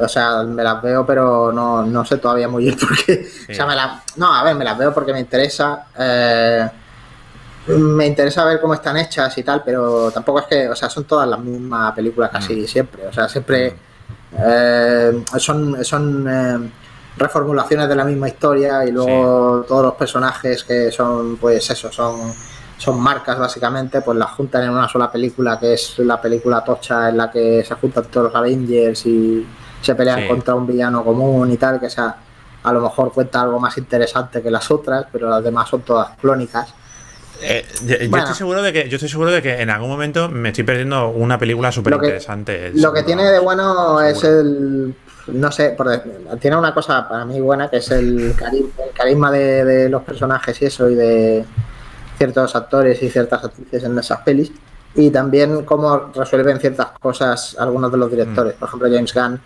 o sea, me las veo, pero no, no sé todavía muy bien [LAUGHS] por qué. O sea, me las, no, a ver, me las veo porque me interesa. eh, me interesa ver cómo están hechas y tal, pero tampoco es que, o sea, son todas las mismas películas casi Mm. siempre. O sea, siempre eh, son, son eh, reformulaciones de la misma historia y luego todos los personajes que son, pues eso, son, son marcas básicamente, pues las juntan en una sola película que es la película tocha en la que se juntan todos los Avengers y se pelean Sí. contra un villano común y tal, que sea, a lo mejor cuenta algo más interesante que las otras, pero las demás son todas clónicas. Eh, yo, Bueno. estoy seguro de que yo estoy seguro de que en algún momento me estoy perdiendo una película súper interesante. Lo que tiene de bueno es el. No sé, por tiene una cosa para mí buena que es el, cari- el carisma de, de los personajes y eso, y de ciertos actores y ciertas actrices en esas pelis. Y también cómo resuelven ciertas cosas algunos de los directores. Por ejemplo, James Gunn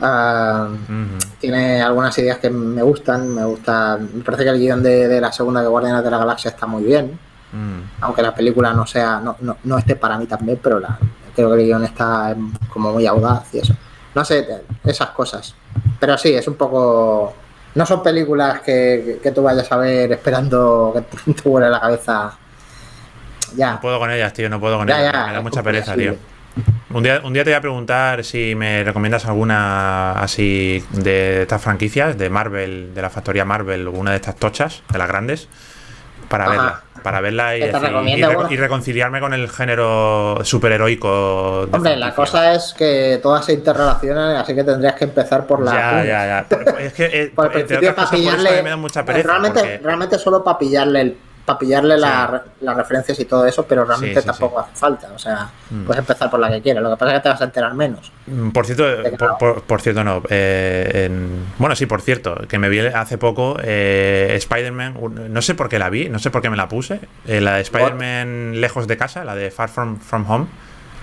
Ujú. tiene algunas ideas que me gustan. Me gusta. Me parece que el guion de, de la segunda de Guardianes de la Galaxia está muy bien Mm. aunque la película no sea no, no, no esté para mí también, pero la, creo que el guion está como muy audaz y eso. No sé, esas cosas. Pero sí, es un poco... No son películas que, que- tú vayas a ver esperando que [LAUGHS] te, vuele la cabeza. Ya. No puedo con ellas, tío, no puedo con Ya, ellas. ya, me da mucha pereza, tío. Un día, un día te voy a preguntar si me recomiendas alguna así de estas franquicias, de Marvel, de la factoría Marvel, o una de estas tochas, de las grandes, para Ajá. verla. Para verla y, decir- y reco- reconciliarme con el género superheroico. Hombre, la cosa es que todas se interrelacionan, así que tendrías que empezar por la... Ya, ya, ya. Es que, eh, Por el principio, para pillarle. mucha pereza. realmente, porque- realmente solo para pillarle, el- para pillarle Sí. las referencias y todo eso, pero realmente sí, tampoco hace falta. O sea, Mm. puedes empezar por la que quieras. Lo que pasa es que te vas a enterar menos. Mm, Por cierto, De que por, no. por- por cierto no. eh, en- bueno, sí, por cierto, que me vi hace poco eh, Spider-Man, no sé por qué la vi, no sé por qué me la puse, eh, la de Spider-Man lejos de casa, la de Far From, From Home,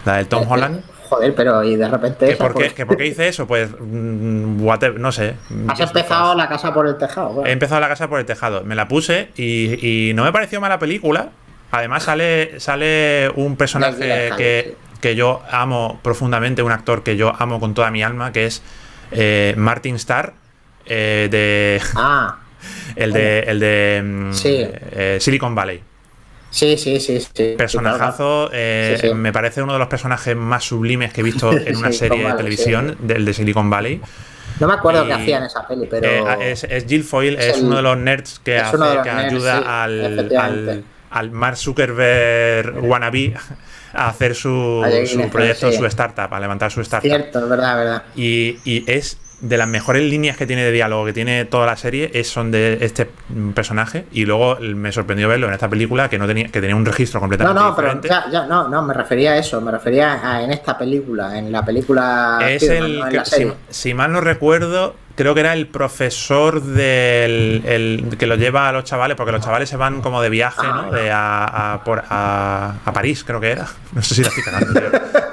la del Tom Eh, Holland. Joder, pero y de repente. ¿Que esa, por, qué, que por qué hice eso? Pues, mm, whatever, no sé. Has empezado la casa por el tejado. bueno. He empezado la casa por el tejado. Me la puse y, y no me pareció mala película. Además sale, sale un personaje que, que yo amo profundamente, un actor que yo amo con toda mi alma, que es eh, Martin Starr, eh, de, Ah, [LAUGHS] el de, el de mm, Sí. eh, Silicon Valley. Sí, sí, sí. sí Personajazo, eh, Sí, sí. me parece uno de los personajes más sublimes que he visto [LAUGHS] en una serie de televisión, del de Silicon Valley. No me acuerdo Y- qué hacía en esa peli, pero. Eh, es, es Jill Foyle, Es es, el- uno de los nerds que, hace, los que nerds, ayuda al, al, al Mark Zuckerberg wannabe a hacer su, A su proyecto, su startup, a levantar su startup. Cierto, es verdad, verdad. Y, y es de las mejores líneas que tiene de diálogo que tiene toda la serie es, son de este personaje y luego me sorprendió verlo en esta película que no tenía que tenía un registro No, completamente no, pero diferente. ya, ya, no, no, me refería a eso, me refería a en esta película, en la película. Es Spider-Man, el no en que, la si, serie. si mal no recuerdo, creo que era el profesor del el, que lo lleva a los chavales, porque los chavales se van como de viaje, Ah. ¿no? De a, a, por- a, a París, creo que era. [LAUGHS] No sé si la estoy cagando.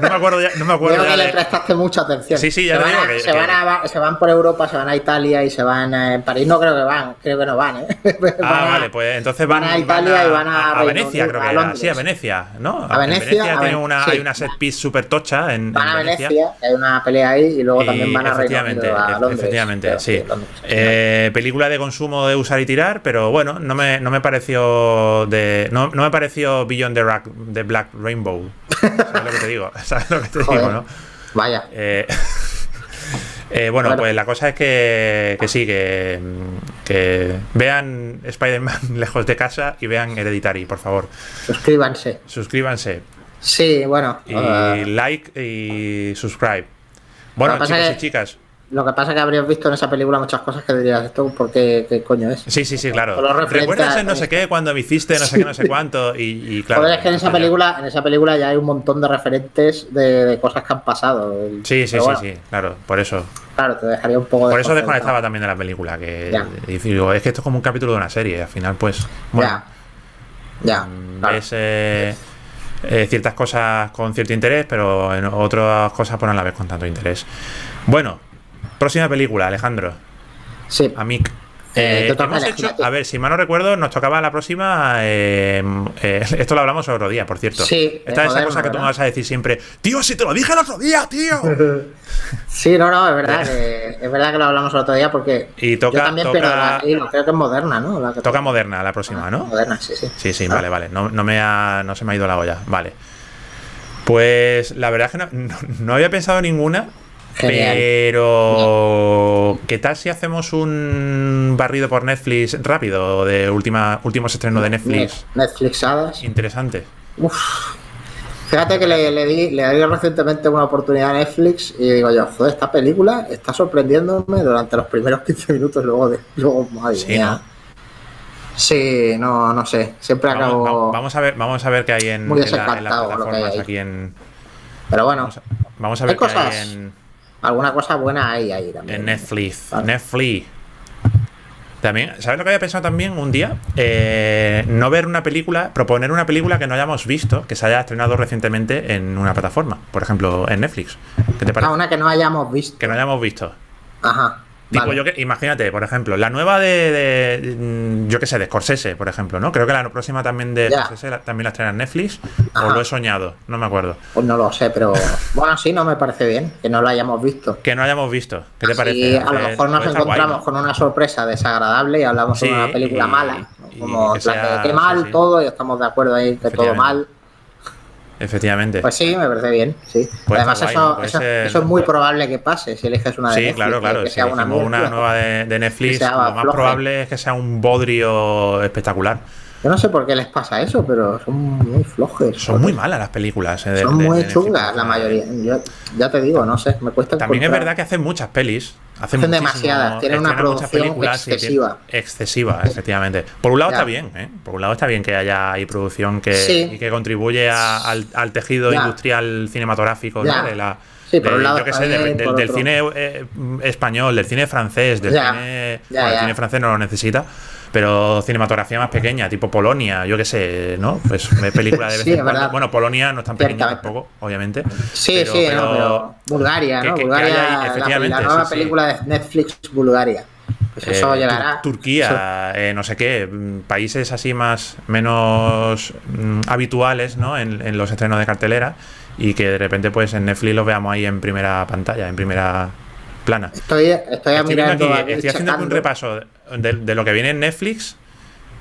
No me acuerdo ya, no me acuerdo Creo ya que le de- prestaste mucha atención. Sí, sí, ya se te digo a- que- se, que- van a- se van por Europa, se van a Italia y se van a en París. No creo que van, creo que no van, ¿eh? [LAUGHS] Van Ah, vale, pues entonces van, van a Italia y van a a Venecia, creo que era. Sí, a Venecia, ¿no? A Venecia, a tiene una, sí. hay una set piece súper tocha en, Van en a Venecia, hay una pelea ahí, y luego Y también van a Reino Unido, a Londres. efectivamente, Pero, sí. Londres. Eh, película de consumo de usar y tirar, pero bueno, no me, no me pareció de. No, no me pareció Beyond the, Rack- the Black Rainbow. ¿Sabes lo que te digo? ¿Sabes lo que te Joder. digo, no? Vaya. Eh, [LAUGHS] eh, bueno, Bueno. pues la cosa es que, que sí, que, que vean Spider-Man [LAUGHS] lejos de casa y vean Hereditary, por favor. Suscríbanse. Suscríbanse Sí, bueno. y eh, like y subscribe. Bueno, chicos y chicas. Lo que pasa es que habrías visto en esa película muchas cosas que dirías, ¿esto por qué, qué coño es? Sí, sí, sí, claro. ¿Recuerdas en no sé qué cuando me hiciste no sé qué, no sé cuánto? Y, y claro. Joder, es que en esa película, en esa película ya hay un montón de referentes de, de cosas que han pasado. Sí, sí, sí, sí, claro, por eso. Claro, te dejaría un poco Por eso desconectaba también de la película. Que y digo, es que esto es como un capítulo de una serie. Al final, pues. Bueno, Ya. Ya. Mm, claro. ves eh, eh, ciertas cosas con cierto interés, pero en otras cosas pues no la ves con tanto interés. Bueno, próxima película, Alejandro, Sí. Amic. Eh, Eh, hemos hecho, a a ver, si mal no recuerdo, nos tocaba la próxima. eh, eh, [LAUGHS] esto lo hablamos otro día, por cierto. Sí, Esta de es esa cosa que tú me vas a decir siempre. Tío, si te lo dije el otro día, tío. [LAUGHS] Sí, no, no, es verdad que, es verdad que lo hablamos el otro día porque Y toca- yo también, toca- pero la- y no, creo que es moderna, ¿no? La que Toca moderna la próxima, ¿no? Moderna, sí, sí. Sí, sí, Ah. vale, vale. No, no me ha, no se me ha ido la olla. Vale. Pues la verdad es que no, [LAUGHS] no- no había pensado en ninguna. Genial. Pero. ¿Qué tal si hacemos un barrido por Netflix rápido de última, últimos estrenos de Netflix? Netflixadas. Interesante. Uf. Fíjate que le, le di, le di recientemente una oportunidad a Netflix y digo yo, joder, esta película está sorprendiéndome durante los primeros [LAUGHS] 15 minutos, luego de, luego, madre Sí, mía. ¿no? Sí, no, no sé. Siempre Vamos, acabo. vamos- a ver, vamos a ver qué hay en, Muy en la- en las plataformas aquí en. Pero bueno, Vamos a, vamos a ver Hay qué cosas hay en, alguna cosa buena hay ahí también. en Netflix. Vale. Netflix. También, ¿sabes lo que había pensado también un día? Eh, no ver una película, proponer una película que no hayamos visto, que se haya estrenado recientemente en una plataforma, por ejemplo, en Netflix. ¿Qué te Ah, parece? una que no hayamos visto. Que no hayamos visto. Ajá. Tipo, vale. yo que, imagínate, por ejemplo, la nueva de, de, yo qué sé, de Scorsese, por ejemplo, ¿no? Creo que la próxima también de. Scorsese la- también la estrena en Netflix, o Ajá. lo he soñado, no me acuerdo. Pues no lo sé, pero [LAUGHS] bueno, sí, no me parece bien que no lo hayamos visto. Que no hayamos visto. ¿Qué te Así, parece? a lo Eh, mejor nos guay, encontramos con una sorpresa desagradable y hablamos Sí, de una película y- mala. Como que qué mal sí, sí. todo y estamos de acuerdo ahí que todo mal. Efectivamente. Pues sí, me parece bien, sí. Puede Además, guay, eso, eso, ser- eso es muy probable que pase si eliges una de sí, Netflix, claro, que- claro. que Si sea una una, nueva de, de Netflix, lo más floja. probable es que sea un bodrio espectacular. Yo no sé por qué les pasa eso, pero son muy flojos. Son muy malas las películas. eh, de- Son de- muy de chungas la mayoría. Yo, ya te digo, no sé, me cuesta También es verdad que hacen muchas pelis. Hacen, demasiadas, tienen una producción excesiva. excesiva, efectivamente. Por un lado Ya. está bien, ¿eh? Por un lado está bien que haya ahí producción que, Sí. y que contribuye a- al, al tejido Ya. industrial cinematográfico. ¿no? De la, Sí, por de- un lado yo está sé, de- del, cine eh, español, del cine francés, del Ya. cine. Ya, bueno, el ya. cine francés no lo necesita. Pero cinematografía más pequeña, tipo Polonia, yo qué sé, ¿no? Pues película de [LAUGHS] vez Sí, en cuando. Bueno, Polonia no es tan pequeña tampoco, obviamente. Sí, Pero- sí, pero- no, pero Bulgaria, que- ¿no? que- Bulgaria, la- efectivamente, la, nueva sí, película de Netflix Bulgaria. Pues eso Eh, llegará. Tur- Turquía, eh, no sé qué, mm, países así más menos mm, habituales ¿no? en, en los estrenos de cartelera y que de repente pues en Netflix los veamos ahí en primera pantalla, en primera plana. Estoy, estoy, Estoy, viendo mirando aquí- aquí, estoy haciendo un repaso de, de lo que viene en Netflix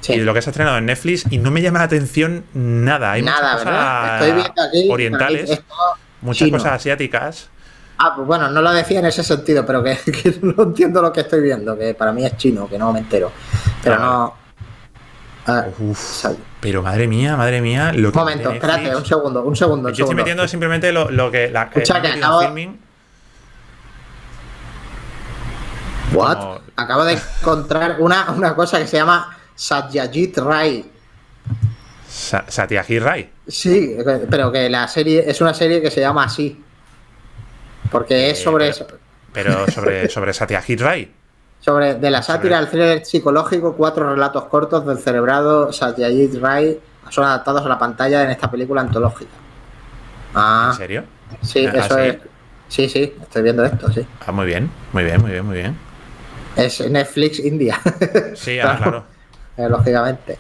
Sí. y de lo que se ha estrenado en Netflix y no me llama la atención nada. Hay Nada, muchas ¿verdad? cosas Estoy viendo aquí. orientales, muchas chino. cosas asiáticas. Ah, pues bueno, no lo decía en ese sentido, pero que, [LAUGHS] que no entiendo lo que estoy viendo, que para mí es chino, que no me entero. Pero Ah, no. Ah, Uf, pero madre mía, madre mía. Lo un momento, espérate, un segundo, un segundo. un Yo estoy metiendo simplemente lo, lo que la Escucha, he que acabo- filming. What? Acabo de encontrar una, una cosa que se llama Satyajit Ray. Sa- Satyajit Ray. Sí, pero que la serie es una serie que se llama así. Porque es Eh, sobre pero- Pero sobre, [LAUGHS] sobre Satyajit Ray. sobre de la sátira al thriller psicológico, cuatro relatos cortos del cerebrado Satyajit Ray son adaptados a la pantalla en esta película antológica. Ah, ¿En serio? Sí, Ah, eso ¿sí? es. Sí, sí, estoy viendo esto, sí. Ah, muy bien, muy bien, muy bien, muy bien. Es Netflix India. Sí, [LAUGHS] ah, claro. Eh, lógicamente.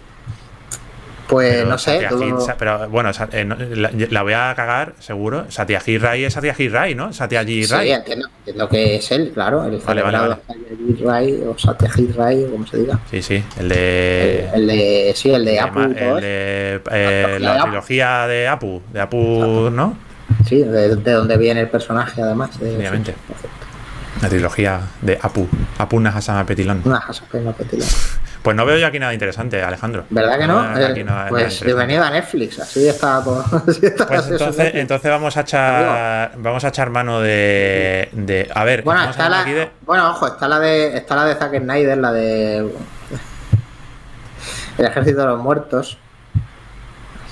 Pues Pero no sé. Sa- pero bueno, eh, no, la, la voy a cagar, seguro. Satyajit Ray es Satyajit Ray, ¿no? Satyajit Sí, Ray. entiendo, entiendo que es él, claro, el Vale, vale, celebrado Satyajit Ray o Satyajit Ray, o como se diga. Sí, sí, el de. el, el de, sí, el de de Apu, todo el de eh, de la Apu. trilogía de Apu, de Apu, ¿no? Sí, de, de donde viene el personaje, además. De, Obviamente. La trilogía de Apu, Apu Nahasama Petilón. Una casa que no petila. Pues no veo yo aquí nada interesante, Alejandro. ¿Verdad que no? aquí Eh, pues bienvenido a Netflix, así está [LAUGHS] así está Pues entonces, entonces vamos a echar vamos a echar mano de, de a ver, Bueno, está la, de bueno, ojo, está la de está la de Zack Snyder, la de El Ejército de los Muertos.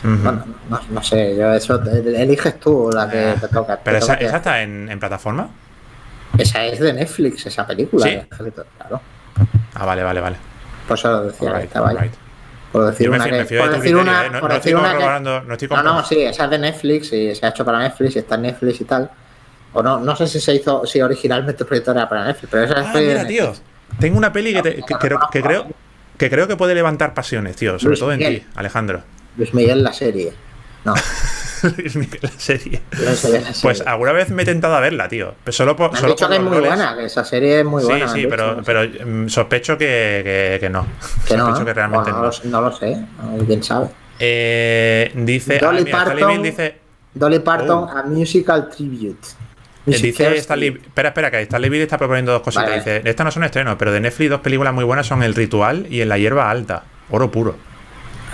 Bueno, no, no sé, yo eso te- eliges tú la que te toca. Pero esa, toca esa que- está en, en plataforma. Esa es de Netflix, esa película. ¿Sí? Claro. Ah, vale, vale, vale. Por eso lo decía que Alright, estaba ahí. Por decir una que, por decir una. No- por no decir estoy corroborando, no estoy No, no, comprobando. sí, esa es de Netflix y se ha hecho para Netflix y está en Netflix y tal. O no, no sé si se hizo, si originalmente el proyecto era para Netflix, pero esa es Ah, de mira, tío. Tengo una peli que, te- que, creo, que creo que creo que puede levantar pasiones, tío. Sobre Luis todo en Miguel. ti, Alejandro. Luis Miguel la serie. No, [LAUGHS] [LAUGHS] la serie. La serie. Pues alguna vez me he tentado a verla, tío. Pero solo por, solo dicho por que es muy roles. buena, que esa serie es muy buena. sí, sí, pero, pero mm, sospecho que, que, que no. que no, sospecho ¿eh? que realmente Bueno, no, no. lo, no lo sé, eh, quién sabe. Eh, dice. ah, Dolly mira, Parton- dice. Dolly Parton, Oh. a musical tribute. eh, Dice Stanley, espera, espera, que Stanley Bill está proponiendo dos cositas. Vale. Dice, estas no son estrenos, pero de Netflix dos películas muy buenas son El Ritual y En la Hierba Alta. Oro puro.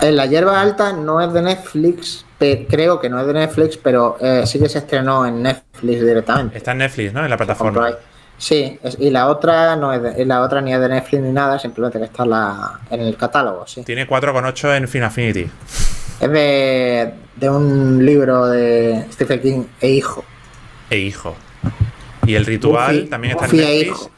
En la hierba alta no es de Netflix, creo que no es de Netflix, pero eh, sí que se estrenó en Netflix directamente. Está en Netflix, ¿no? En la plataforma. Sí, es- y la otra no es de, la otra ni es de Netflix ni nada, simplemente que está en, la, en el catálogo, sí. Tiene 4,8 en Finaffinity. Es de, de un libro de Stephen King e hijo. E hijo. Y El Ritual también está en e Netflix.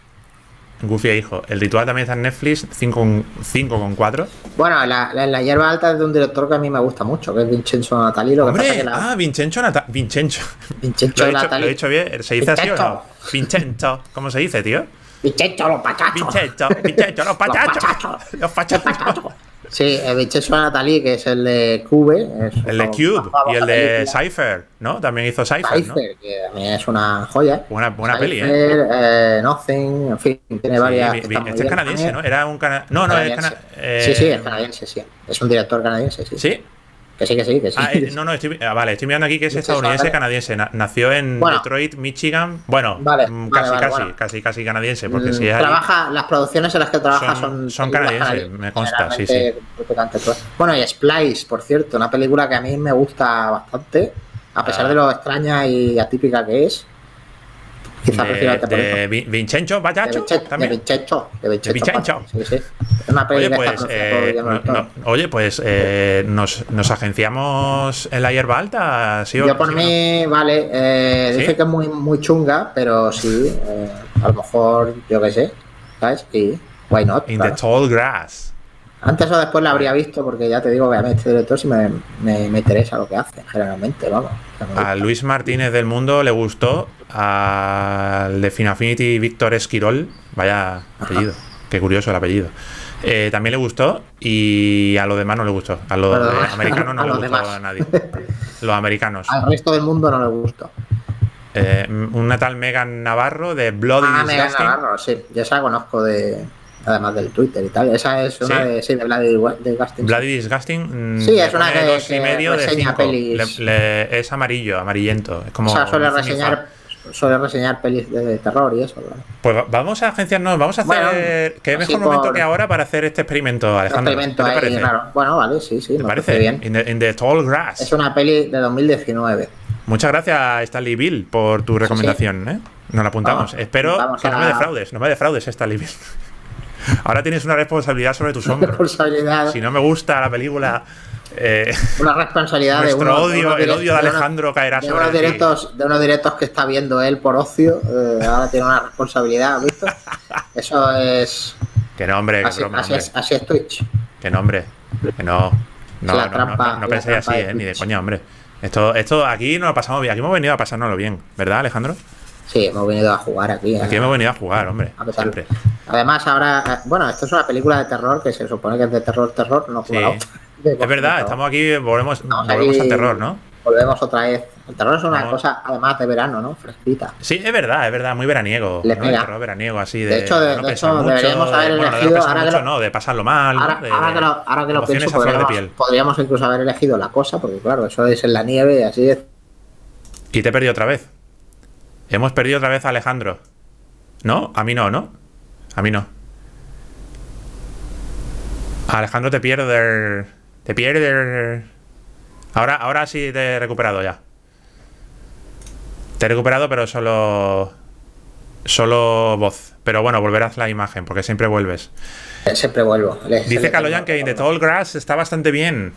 Goofy e hijo. El Ritual también está en Netflix, 5,4. Bueno, la, la, la hierba alta es de un director que a mí me gusta mucho, que es Vincenzo Natali. Lo que pasa Hombre, que la, ah, Vincenzo Nata Vincenzo. Vincenzo [LAUGHS] Lo he, Natali. lo he dicho bien. ¿Se dice así o no? Vincenzo. ¿Cómo se dice, tío? Vincenzo, los pachachos. Vincenzo. Vincenzo, los pachachos. pachachos. Los pachachos. Sí, el Vincenzo Natali, que es el de Cube. El de Cube y el de. Cypher, ¿no? También hizo Cypher, ¿no? Cypher, que también es una joya. Buena, buena peli, ¿eh? Cypher, eh, Nothing, en fin, tiene Sí, varias. este es canadiense, ¿no? Era un cana... No, no, es Canadiense. cana... eh, Sí, sí, es canadiense, sí. Es un director canadiense, sí. ¿Sí? Que sí, que sí, que sí. Ah, eh, [LAUGHS] no, no, estoy, ah, vale, estoy mirando aquí que es estadounidense canadiense. Na- nació en Bueno. Detroit, Michigan. Bueno, Vale, mm, casi, vale, casi, bueno. casi, casi canadiense, porque Mm, si trabaja, las producciones en las que trabaja Son- son. canadienses, me consta, sí, todas. Bueno, y Splice, por cierto, una película que a mí me gusta bastante, a pesar Ah. de lo extraña y atípica que es. Quizá de, de Vincenzo Vincenzo, de. Vincenzo, de Vincenzo. Sí, sí. Oye, pues, eh, no- no- oye, pues eh, nos, nos agenciamos en la hierba alta, ¿sí o Yo por sí o no? mí, vale, eh, dice que es muy, muy chunga, pero sí, eh, a lo mejor, yo qué sé, ¿sabes? Y why not? In claro. the tall grass. Antes o después la habría visto, porque ya te digo que a mí este director sí me, me, me interesa lo que hace, generalmente, vamos. A. Luis Martínez del Mundo le gustó. Al de Finaffinity Víctor Esquirol. Vaya apellido. Qué curioso el apellido. Eh, también le gustó. Y a los demás no le gustó. A los americanos no le gustó demás. a nadie. Los americanos. Al resto del mundo no le gusta. Eh, una tal Megan Navarro de Bloody Ah, Megan. Navarro, sí, yo esa la conozco de, además del Twitter y tal. Esa es una ¿Sí? de, sí, de Bloody Disgusting. Bloody Disgusting. mm, Sí, es una que- dos y medio de reseña cinco. pelis. Le- le- es amarillo, amarillento. Es como. o sea, suele reseñar, suele reseñar pelis de terror y eso, claro. Pues va- vamos a agenciarnos, vamos a hacer. Bueno, ¿Qué así mejor momento por- que ahora para hacer este experimento, Alejandro? experimento ¿Qué te ahí raro. Bueno, vale, sí, sí, ¿Te me parece? bien. In the, in the tall grass. Es una peli de 2019. Muchas gracias, Stanley Bill, por tu recomendación. ¿eh? Nos la apuntamos. Vamos, Espero vamos que no a- me defraudes, no me defraudes, Stanley Bill. Ahora tienes una responsabilidad sobre tus hombros. responsabilidad, Si no me gusta la película, eh, una responsabilidad de uno- de odio, unos el odio de unos- Alejandro caerá de sobre unos ti. directos de unos directos que está viendo él por ocio eh, ahora tiene una responsabilidad ¿has visto? eso es Que no, hombre, así, broma, así hombre. es así es Twitch Que no, hombre. Que no. No, la no, trampa- no, penséis así, de ¿eh? Ni de coña, hombre. Esto, esto aquí nos lo pasamos bien. Aquí hemos venido a pasárnoslo bien, ¿verdad, Alejandro? Sí, hemos venido a jugar aquí. Aquí hemos venido a jugar, hombre. A pesar- Siempre. Además, ahora, eh, bueno, esto es una película de terror que se supone que es de terror, terror, no Sí. jugado. Es verdad, estamos aquí, volvemos, volvemos aquí- al terror, ¿no? Volvemos otra vez. El terror es una No. cosa, además de verano, ¿no? Fresquita. Sí, es verdad, es verdad, muy veraniego. ¿no? pega. El terror veraniego, así de. De hecho, de- no de hecho, mucho, deberíamos haber de- bueno, de elegido, pensar ahora que lo- no, de pasarlo mal. Ahora, De- ahora que lo, ahora que lo pienso, de podríamos, podríamos incluso haber elegido la cosa, porque claro, eso es en la nieve y así es. Y te he perdido otra vez. Hemos perdido otra vez a Alejandro. ¿No? A mí no, ¿no? A mí no. Alejandro te pierde. Te pierde. Ahora, ahora sí te he recuperado ya. Te he recuperado, pero solo. Solo voz. Pero bueno, volverás la imagen, porque siempre vuelves. Eh, Siempre vuelvo. Le- Dice Kaloyan que the Tall Grass está bastante bien.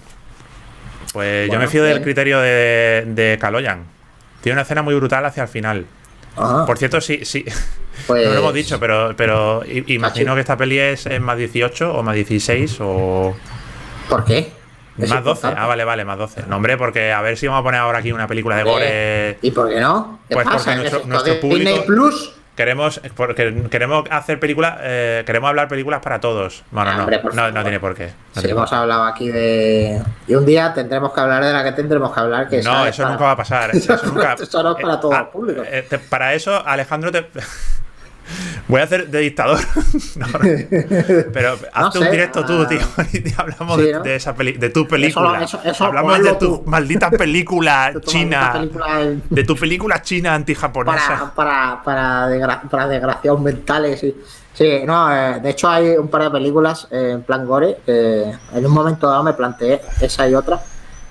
Pues yo me fío del criterio de, de Kaloyan. Tiene una escena muy brutal hacia el final. Por cierto, sí, sí. pues, [LAUGHS] No lo hemos dicho, pero, pero imagino que esta peli es en más 18 o más 16 o ¿Por qué? Más 12. importante. Ah, vale, vale, más 12. No, hombre, porque a ver si vamos a poner ahora aquí una película de gore. ¿Y por qué no? ¿Qué Pues pasa? porque ¿Qué nuestro- nuestro público- Disney Plus. Queremos, porque queremos hacer películas, eh, queremos hablar películas para todos. Bueno, Ah, no, hombre, no, no tiene por qué. No Sí, tiene por hemos hablado aquí de. Y un día tendremos que hablar de la que tendremos que hablar. Que No, eso para- nunca va a pasar. Eso, [LAUGHS] nunca... Eso no es para todo el público. eh, te- para eso, Alejandro, te... [LAUGHS] voy a hacer de dictador. [LAUGHS] No, no. Pero [LAUGHS] hazte un directo tú, ah, tío. [LAUGHS] Y hablamos sí, de, ¿no? de esa peli- de tu película. eso- eso Hablamos de tu tú. maldita película De china. maldita película De tu película china antijaponesa. para, para, para, desgra- para desgraciados mentales. y- Sí, no, eh, de hecho hay un par de películas eh, en plan gore en un momento dado me planteé esa y otra.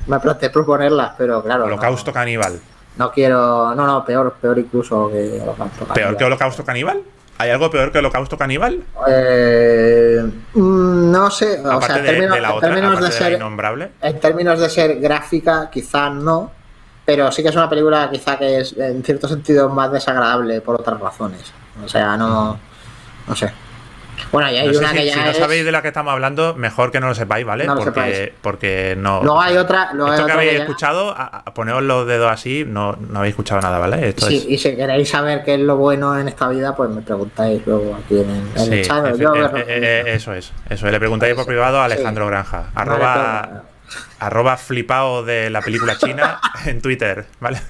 Me planteé proponerlas, pero claro. no- Holocausto caníbal. No, quiero. No, no, peor, peor incluso que Holocausto. ¿Peor Caníbal. que Holocausto caníbal? ¿Hay algo peor que Holocausto caníbal? Eh, mm, no sé, o Aparte sea, en términos, de la en términos ser, innombrable. en términos de ser gráfica, quizás no, pero sí que es una película quizá que es en cierto sentido más desagradable por otras razones. O sea, no, no sé. Bueno, hay No sé una si, que ya si no es- sabéis de la que estamos hablando, mejor que no lo sepáis, ¿vale? No porque, sepáis. porque no. Luego hay otra, hay Esto que otra habéis que ya- escuchado, a, a- poneos los dedos así, no, no habéis escuchado nada, ¿vale? Esto Sí, es. y si queréis saber qué es lo bueno en esta vida, pues me preguntáis luego aquí en, el- chat. efe- Yo eh, eh, eh, eso es. Eso es. Le preguntáis por privado a Alejandro Granja. Arroba, Vale, arroba flipao de la película china [LAUGHS] en Twitter, ¿vale?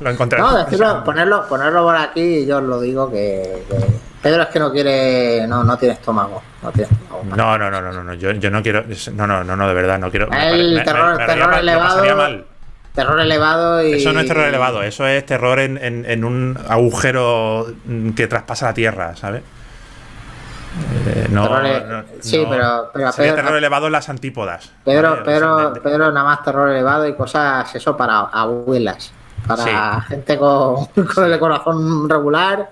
Lo. No, decirlo, ponerlo, ponerlo por aquí y yo os lo digo que, que Pedro es que no quiere, no, no tiene estómago, no tiene estómago. No, no, no, no, no, yo, yo no quiero. No, no, no, no, de verdad, no quiero. El me- terror- me- me terror elevado. mal. Terror elevado y. Eso no es terror elevado, eso es terror en, en- en un agujero que traspasa la tierra, ¿sabes? Eh, no, Terror e- no- sí, no. pero- pero Sería Pedro- terror elevado en las antípodas. Pedro, Pedro, Pedro nada más terror elevado y cosas, eso para abuelas. Para gente con, [LAUGHS] con el corazón regular.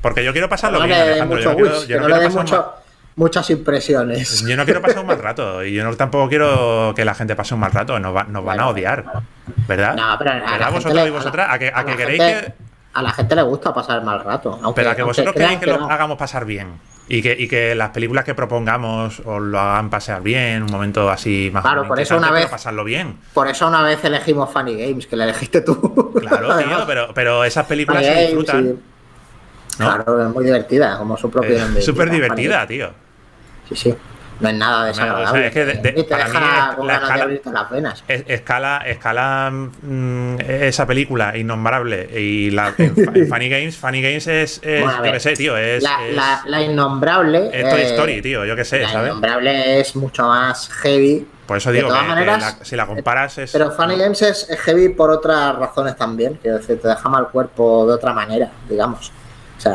porque yo quiero pasarlo no bien, Alejandro. mucho Yo no quiero, wish, yo no quiero pasar mucho, muchas impresiones. yo no quiero pasar un mal [LAUGHS] rato. Y yo no, tampoco quiero que la gente pase un mal rato. Nos, va- nos van a odiar. ¿Verdad? No, pero a la ¿Verdad gente vosotros le- y vosotras? ¿A que, a a que la queréis gente- que.? A la gente le gusta pasar mal rato. Aunque, Pero a que vosotros queréis que, lo hagamos pasar bien. Y que, y que las películas que propongamos os lo hagan pasar bien, un momento así más Claro, por eso una vez- pasarlo bien. Por eso una vez elegimos Funny Games, que le elegiste tú. Claro, [LAUGHS] tío, pero, pero esas películas Funny se Games disfrutan. Claro, es muy divertida, como su propio nombre. Súper divertida, tío. Sí, sí. No es nada o sea, desagradable. es que de- de- te deja con la ganas de escala- abrirte las venas. Es- Escala, escala mm, esa película innombrable y la en, en Funny Games, Funny Games es, es Bueno, yo qué sé, tío, es, la, es, la- la innombrable. es Toy eh, Story, tío, yo qué sé, La ¿sabes? innombrable es mucho más heavy. Por eso de digo que, todas que maneras, la- si la comparas es Pero Funny Games es, es heavy por otras razones también. Quiero decir, te deja mal cuerpo de otra manera, digamos. O sea,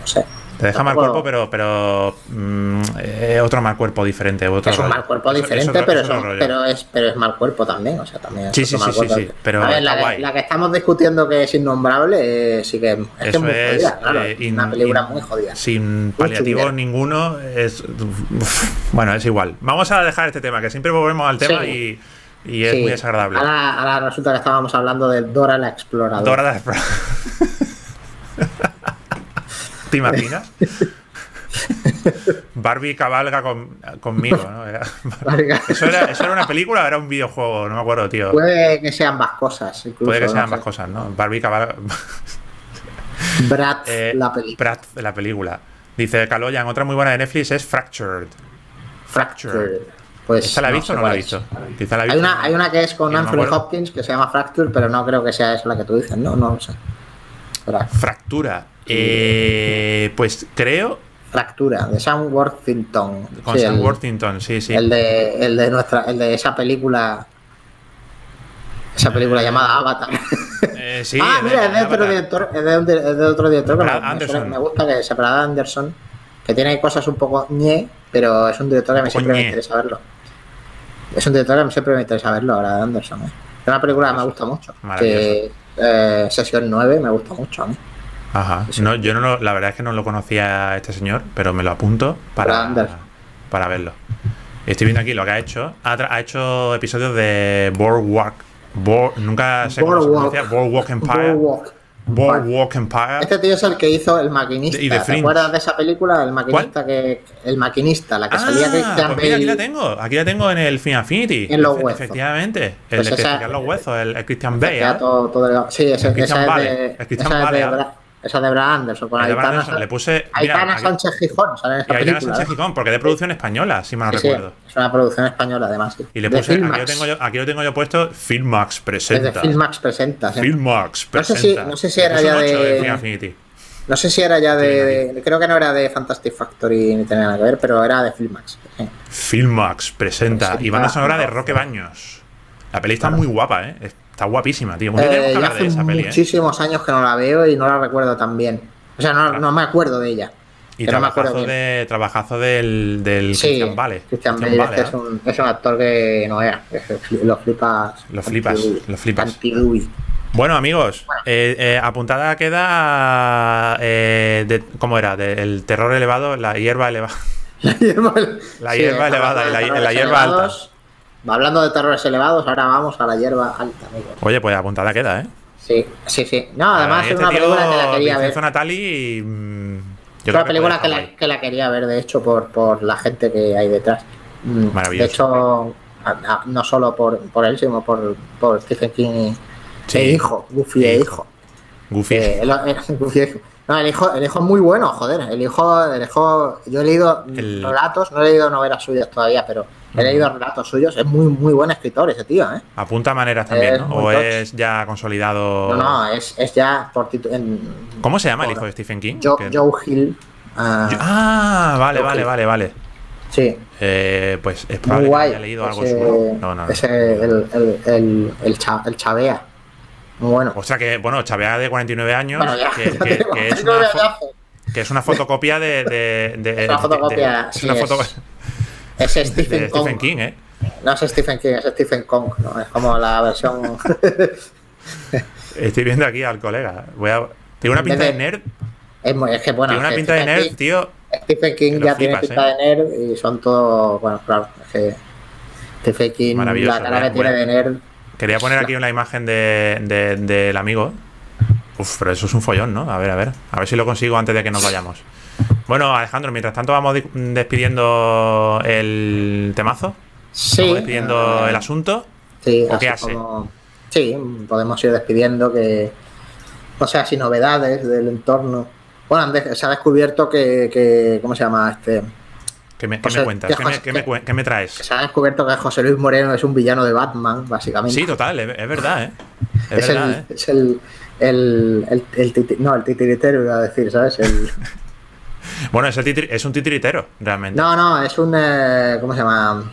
no sé. Te deja mal cuerpo, pero pero mm, otro mal cuerpo diferente, otro Es un rollo. mal cuerpo diferente, pero, es, otro pero, es, pero es mal cuerpo también. O sea, también es Sí, sí, mal sí, sí, sí, pero A ver, la, que, guay. la que estamos discutiendo que es innombrable, eh, sí que es, que es Eso muy es jodida. Claro, eh, es in- una película in- muy jodida. Sin paliativos ninguno. Es, bueno, es igual. Vamos a dejar este tema, que siempre volvemos al tema y, y es muy desagradable. Ahora, ahora resulta que estábamos hablando de Dora la Exploradora. Dora la Explo- [LAUGHS] ¿Te imaginas? [LAUGHS] Barbie cabalga con- conmigo, ¿no? Era- ¿Eso, era, ¿Eso era una película o era un videojuego? No me acuerdo, tío. Puede que sean ambas cosas. Incluso, Puede que sean no ambas sé. cosas, ¿no? Barbie cabalga. [LAUGHS] Brad, Eh, la película. Brat, la película. Dice Caloyan, otra muy buena de Netflix es Fractured. Fracture. Pues ¿Esta la no visto o no la es. visto? Quizá la he Hay una, hay una que es con no Anthony. Hopkins que se llama Fracture, pero no creo que sea esa la que tú dices, no, no lo sé. Fractura. Eh, pues creo. Fractura, de Sam Worthington. Con Sí, Sam el, Worthington, sí, sí. el de, el de nuestra, el de esa película. Esa película llamada Avatar. Eh, sí, [LAUGHS] ah, mira, es de otro director, es de, es otro director Brad me- me, Anderson. me gusta que es Brad Anderson, que tiene cosas un poco ñe, pero es un director que me siempre me interesa verlo. Es un director que siempre me interesa verlo, Brad Anderson. ¿eh? Es una película que me gusta mucho. Que, eh, Sesión 9 me gusta mucho a mí. Ajá. No, yo no lo- la verdad es que no lo conocía a este señor, pero me lo apunto para, para verlo. Estoy viendo aquí lo que ha hecho. Ha, ha hecho episodios de Boardwalk. Board- nunca sé cómo se pronuncia. Boardwalk Empire. Boardwalk. Boardwalk Empire. Este tío es el que hizo El Maquinista. Y ¿Te acuerdas de esa película? El Maquinista, que el maquinista la que salía Ah, Christian pues mira, aquí la Bale. tengo. Aquí la tengo en el Film Affinity. En los huesos. Efectivamente. El Pues de que esa- los huesos, el, el Christian Bale. ¿eh? todo- todo delgado. Sí, ese, El Christian esa, Bale, es de, el Christian esa, es de Bale, esa de Brad Anderson. Con Aitana, Anderson, le puse- mira, Aitana aquí- Sánchez Gijón, sale en Y Aitana. Sánchez ¿eh? Gijón, porque es de producción española, si mal no Sí, sí, recuerdo. es una producción española, además. sí. Y le puse, aquí lo, tengo yo, aquí lo tengo yo puesto, Filmax Es presenta. Filmax presenta. Filmax No sé presenta. si- no sé si era ya de- Affinity. No sé si era ya de, de- Creo que no era de Fantastic Factory ni tenía nada que ver, pero era de Filmax. sí. Filmax presenta. Presenta. Y banda sonora de Roque Baños. La peli está muy guapa, ¿eh? Está guapísima, tío. Eh, ya hace esa peli, ¿eh? muchísimos años que no la veo y no la recuerdo tan bien. O sea, no, no me acuerdo de ella. Y no me trabajazo, de, trabajazo del, del Sí, Christian Bale. Christian Christian Bale, Bale, es, ¿eh? un, es un actor que no era. Lo flipas. Lo flipas, lo flipas. Bueno, amigos, eh, eh, apuntada queda. de- ¿Cómo era? De- el terror elevado, la hierba elevada. La hierba, [LAUGHS] La hierba elevada y la- la hierba alta. Hablando de terrores elevados, ahora vamos a la hierba alta, amigos. Oye, pues apuntada queda, ¿eh? Sí, sí, sí. No, además es una película que la quería ver. Natali. mm, yo Es una película que la, que la quería ver, de hecho, por, por la gente que hay detrás. Mm, Maravilloso. De hecho, a- a- no solo por, por él, sino por, por Stephen King y, Sí. e hijo, Goofy e Hijo. hijo. Goofy. Eh, el, el- Goofy e hijo. No, el hijo, el hijo es muy bueno, joder. El hijo, el hijo, yo he leído El- relatos, no he leído novelas suyas todavía, pero he leído relatos suyos. Es muy, muy buen escritor ese tío, ¿eh? Apunta maneras también, es ¿no? O es ya consolidado. No, no, es, es ya por en- ¿Cómo se llama el hijo de Stephen King? Joe, Que- Joe Hill. ah, Ah, vale, Joe vale, Hill. vale, vale. sí, Eh, pues es probable que guay. haya leído algo ese, suyo. No, no, no. ese, el, el, el, el, cha- el Chavea. Muy bueno. O sea que, bueno, Chavea de 49 años, Bueno, ya, que, [LAUGHS] ya que- que es una que es fotocopia de. de, de- Es una fotocopia, de- es una foto Stephen, King, ¿eh? No es Stephen King, es Stephen Kong. ¿no? Es como la versión. [LAUGHS] Estoy viendo aquí al colega. Voy a. Tiene una pinta de nerd. es, muy- es que bueno. Tiene una que pinta de nerd, King- tío. Stephen King que ya tiene flipas, pinta ¿eh? de nerd y son todos. Bueno, claro. Es que Stephen King, la cara que bueno, tiene de nerd. Quería poner aquí una imagen de, de- del amigo. Uf, pero eso es un follón, ¿no? A ver, a ver. A ver si lo consigo antes de que nos vayamos. Bueno, Alejandro, mientras tanto vamos di- despidiendo el temazo. Sí. Vamos despidiendo el asunto. Sí, ¿O qué así hace? como- sí, podemos ir despidiendo que. O sea, sin novedades del entorno. Bueno, se ha descubierto que, que- ¿Cómo se llama este? ¿Qué me, qué José, me cuentas? que ¿Qué me, qué me cuen- qué me traes? Se ha descubierto que José Luis Moreno es un villano de Batman, básicamente. Sí, total, es, es verdad, ¿eh? Es, es, verdad, el, ¿eh? es el, el, el, el titi- no, el titiritero iba a decir, ¿sabes? El, [LAUGHS] Bueno, es, el es un titiritero, realmente. no, no, es un. eh, ¿Cómo se llama?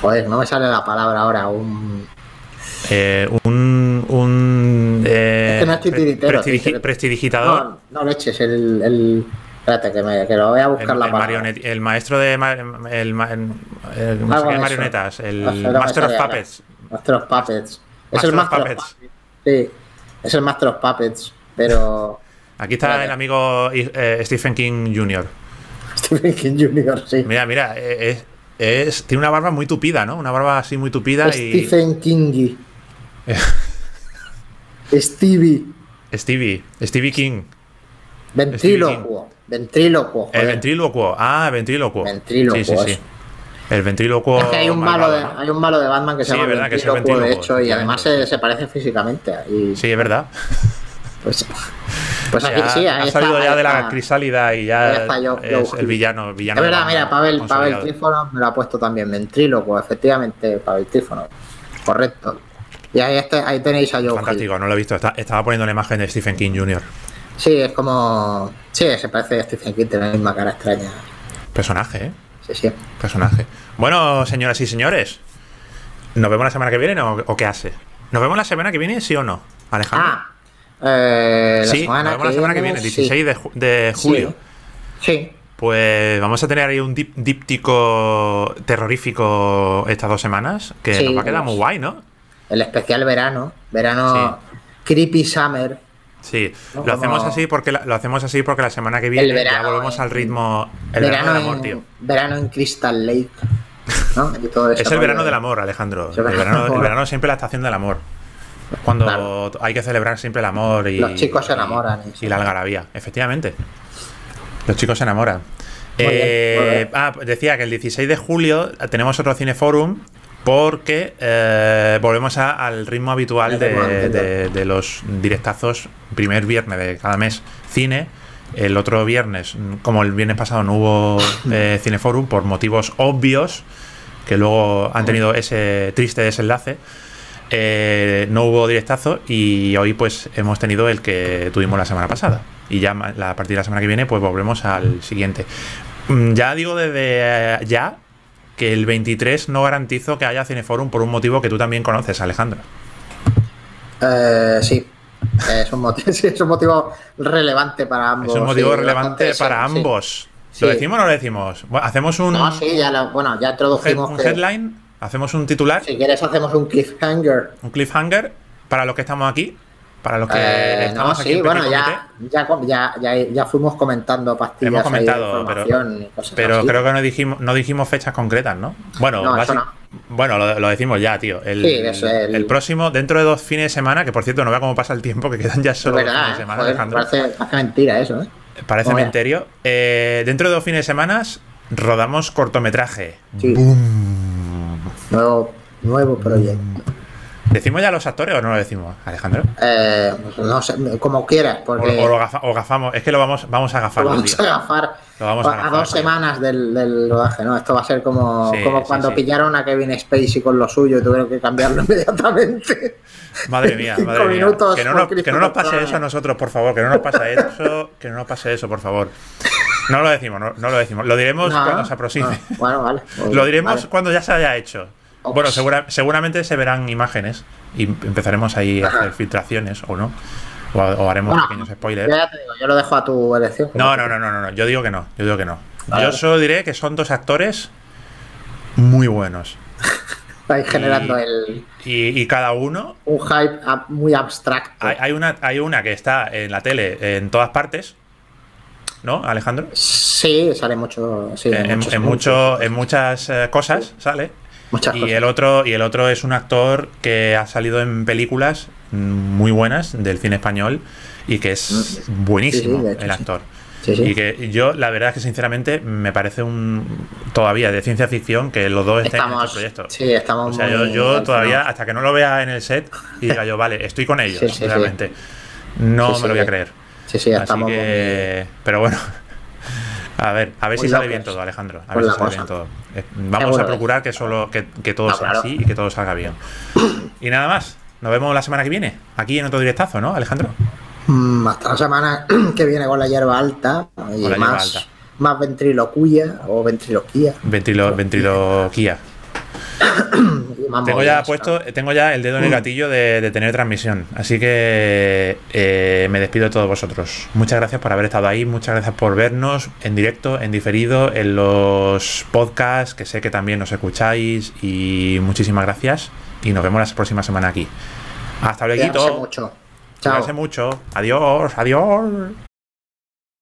Joder, no me sale la palabra ahora. Un. Eh, un. un eh, Es que no es titiritero, prestidigi- titiritero. prestidigitador. No, no leches, el. el espérate, que, me, que lo voy a El, buscar la el palabra. marionet- el maestro de el, ma- el- el- no sé Algo qué de marionetas, el No Master of. Puppets. Master of Puppets. Es el Master of Puppets. Sí, es el Master of Puppets, pero. [LAUGHS] Aquí está el amigo eh, Stephen King Jr. [LAUGHS] Stephen King Jr., sí. Mira, mira, eh, es, es- tiene una barba muy tupida, ¿no? Una barba así muy tupida y. Stephen King. [LAUGHS] Stevie. Stevie, Stevie King. Ventrílocuo. El ventrílocuo. Ah, ventrílocuo. Ventrílocuo, Sí, sí, sí. El ventrílocuo. Es que hay un, malo de, hay un malo de Batman que se Sí, llama verdad que es el de hecho, y además se, se parece físicamente. Y, Sí, es verdad. Pues, pues [LAUGHS] aquí sí, ahí ha está, salido ya de la crisálida y ya es el villano. villano Es verdad, mira, Pavel, Pavel. Trífono me lo ha puesto también. Ventrílocuo, efectivamente, Pavel Trífono. Correcto. Y ahí, este, ahí tenéis a Joe Hill. Fantástico, no lo he visto. Está- estaba poniendo la imagen de Stephen King Jr. Sí, es como. Sí, se parece a Stephen King, tiene la misma cara extraña. Personaje, ¿eh? Sí, sí. Personaje. Bueno, señoras y señores, ¿nos vemos la semana que viene o, o qué hace? ¿Nos vemos la semana que viene, sí o no, Alejandro? Ah, eh, la sí, semana nos vemos la semana que viene, sí. 16 de, ju- de Sí. julio. Sí. Pues vamos a tener ahí un dip- díptico terrorífico estas dos semanas, que Sí, nos va a quedar muy guay, ¿no? El especial verano. Verano Creepy Summer. Sí, No, lo hacemos así porque la, lo hacemos así porque la semana que viene verano ya volvemos al ritmo el verano, del amor, en, tío. verano en Crystal Lake. ¿no? Todo [LAUGHS] Es el verano de- del amor, Alejandro. El verano el verano siempre la estación del amor. Cuando Claro. hay que celebrar siempre el amor y Los chicos se enamoran y Y, la algarabía, efectivamente. Los chicos se enamoran. Muy bien, Eh, muy bien. ah, decía que el 16 de julio tenemos otro cineforum porque eh, volvemos a- al ritmo habitual de, los directazos primer viernes de cada mes cine. El otro viernes, como el viernes pasado no hubo [COUGHS] eh, cineforum por motivos obvios que luego han tenido ese triste desenlace. Eh, no hubo directazo y hoy pues hemos tenido el que tuvimos la semana pasada. Y ya la- a partir de la semana que viene pues volvemos al siguiente. Mm, Ya digo desde eh, ya que el 23 no garantizo que haya Cineforum por un motivo que tú también conoces, Alejandro. Eh, sí. Es un, motivo, [LAUGHS] sí, es un motivo relevante para ambos. es un motivo sí, relevante para sí, ambos. ¿Lo decimos o no lo decimos? Bueno, hacemos un, No, sí, ya lo- bueno, ya introdujimos un que headline, hacemos un titular, si quieres hacemos un cliffhanger. un cliffhanger para los que estamos aquí, para los que Eh, no, estamos aquí sí, en bueno, Petit ya, ya, ya, ya, ya fuimos comentando pastillas Hemos comentado, pero, así. creo que no dijimos, no dijimos fechas concretas, ¿no? Bueno, No, no. bueno lo, lo decimos ya, tío. El, Sí, eso, el- el próximo, dentro de dos fines de semana, que por cierto no vea cómo pasa el tiempo, que quedan ya solo dos fines de semana, Joder, Alejandro. parece, parece mentira eso, ¿eh? Parece Joder. cementerio. Eh, dentro de dos fines de semana rodamos cortometraje. Sí. Nuevo, nuevo proyecto. ¿Decimos ya los actores o no lo decimos, Alejandro? Eh, no sé, como quieras, porque o lo gafa- o gafamos. Es que lo vamos, vamos a lo gafarlo, vamos tío. a agafar Lo vamos a a, dos semanas del, del rodaje, ¿no? Esto va a ser como, Sí, como cuando sí. pillaron a Kevin Spacey con lo suyo y tuvieron que cambiarlo [LAUGHS] inmediatamente. Madre mía, madre mía. Que no, nos, que no nos pase eso a nosotros, por favor. Que no nos pase eso. Que no nos pase eso, por favor. No lo decimos, no, no lo decimos. Lo diremos No, cuando se aproxime. no. Bueno, vale. [LAUGHS] pues Lo diremos vale. cuando ya se haya hecho. Ops. Bueno, segura- seguramente se verán imágenes y empezaremos ahí a hacer filtraciones o no. O, o haremos Bueno, pequeños spoilers. ya te digo, yo lo dejo a tu elección. No, no, no, no, no, no. Yo digo que no. Yo digo que no. Vale. Yo solo diré que son dos actores muy buenos. [LAUGHS] Estáis generando Y- el, Y, y cada uno un hype muy abstracto. Hay, hay una, hay una que está en la tele en todas partes, ¿no, Alejandro? Sí, sale mucho. Sí, en, en- muchos en anuncios, mucho- en muchas eh, cosas sale. Muchas Y cosas. el otro, y el otro es un actor que ha salido en películas muy buenas del cine español y que es buenísimo. Sí, sí, de hecho, el actor. Sí. Y que yo, la verdad es que sinceramente me parece un todavía de ciencia ficción que los dos estén en Estamos, este proyecto. sí, estamos O sea, yo, yo todavía, hasta que no lo vea en el set y diga yo, vale, estoy con [LAUGHS] ellos, realmente. No me lo voy a creer. Sí, sí, Así estamos que. Pero bueno. A ver, a ver si Muy sale bien todo, Alejandro. A Pues ver si la sale cosa. bien todo. Eh, Vamos a procurar que solo que, que todo No, sea claro. así y que todo salga bien. Y nada más. Nos vemos la semana que viene. Aquí en otro directazo, ¿no, Alejandro? Mm, hasta la semana [CLEARS THROAT] que viene con la hierba alta y hierba más, alta. más ventriloquía o ventriloquía. Ventrilo, ventriloquía. Tengo ya puesto, tengo ya el dedo en el gatillo de, de tener transmisión. Así que eh, me despido de todos vosotros. Muchas gracias por haber estado ahí, muchas gracias por vernos en directo, en diferido, en los podcasts, que sé que también nos escucháis. Y muchísimas gracias. Y nos vemos la próxima semana aquí. Hasta luego. Mucho. Chao. Cuídense mucho. Adiós, adiós.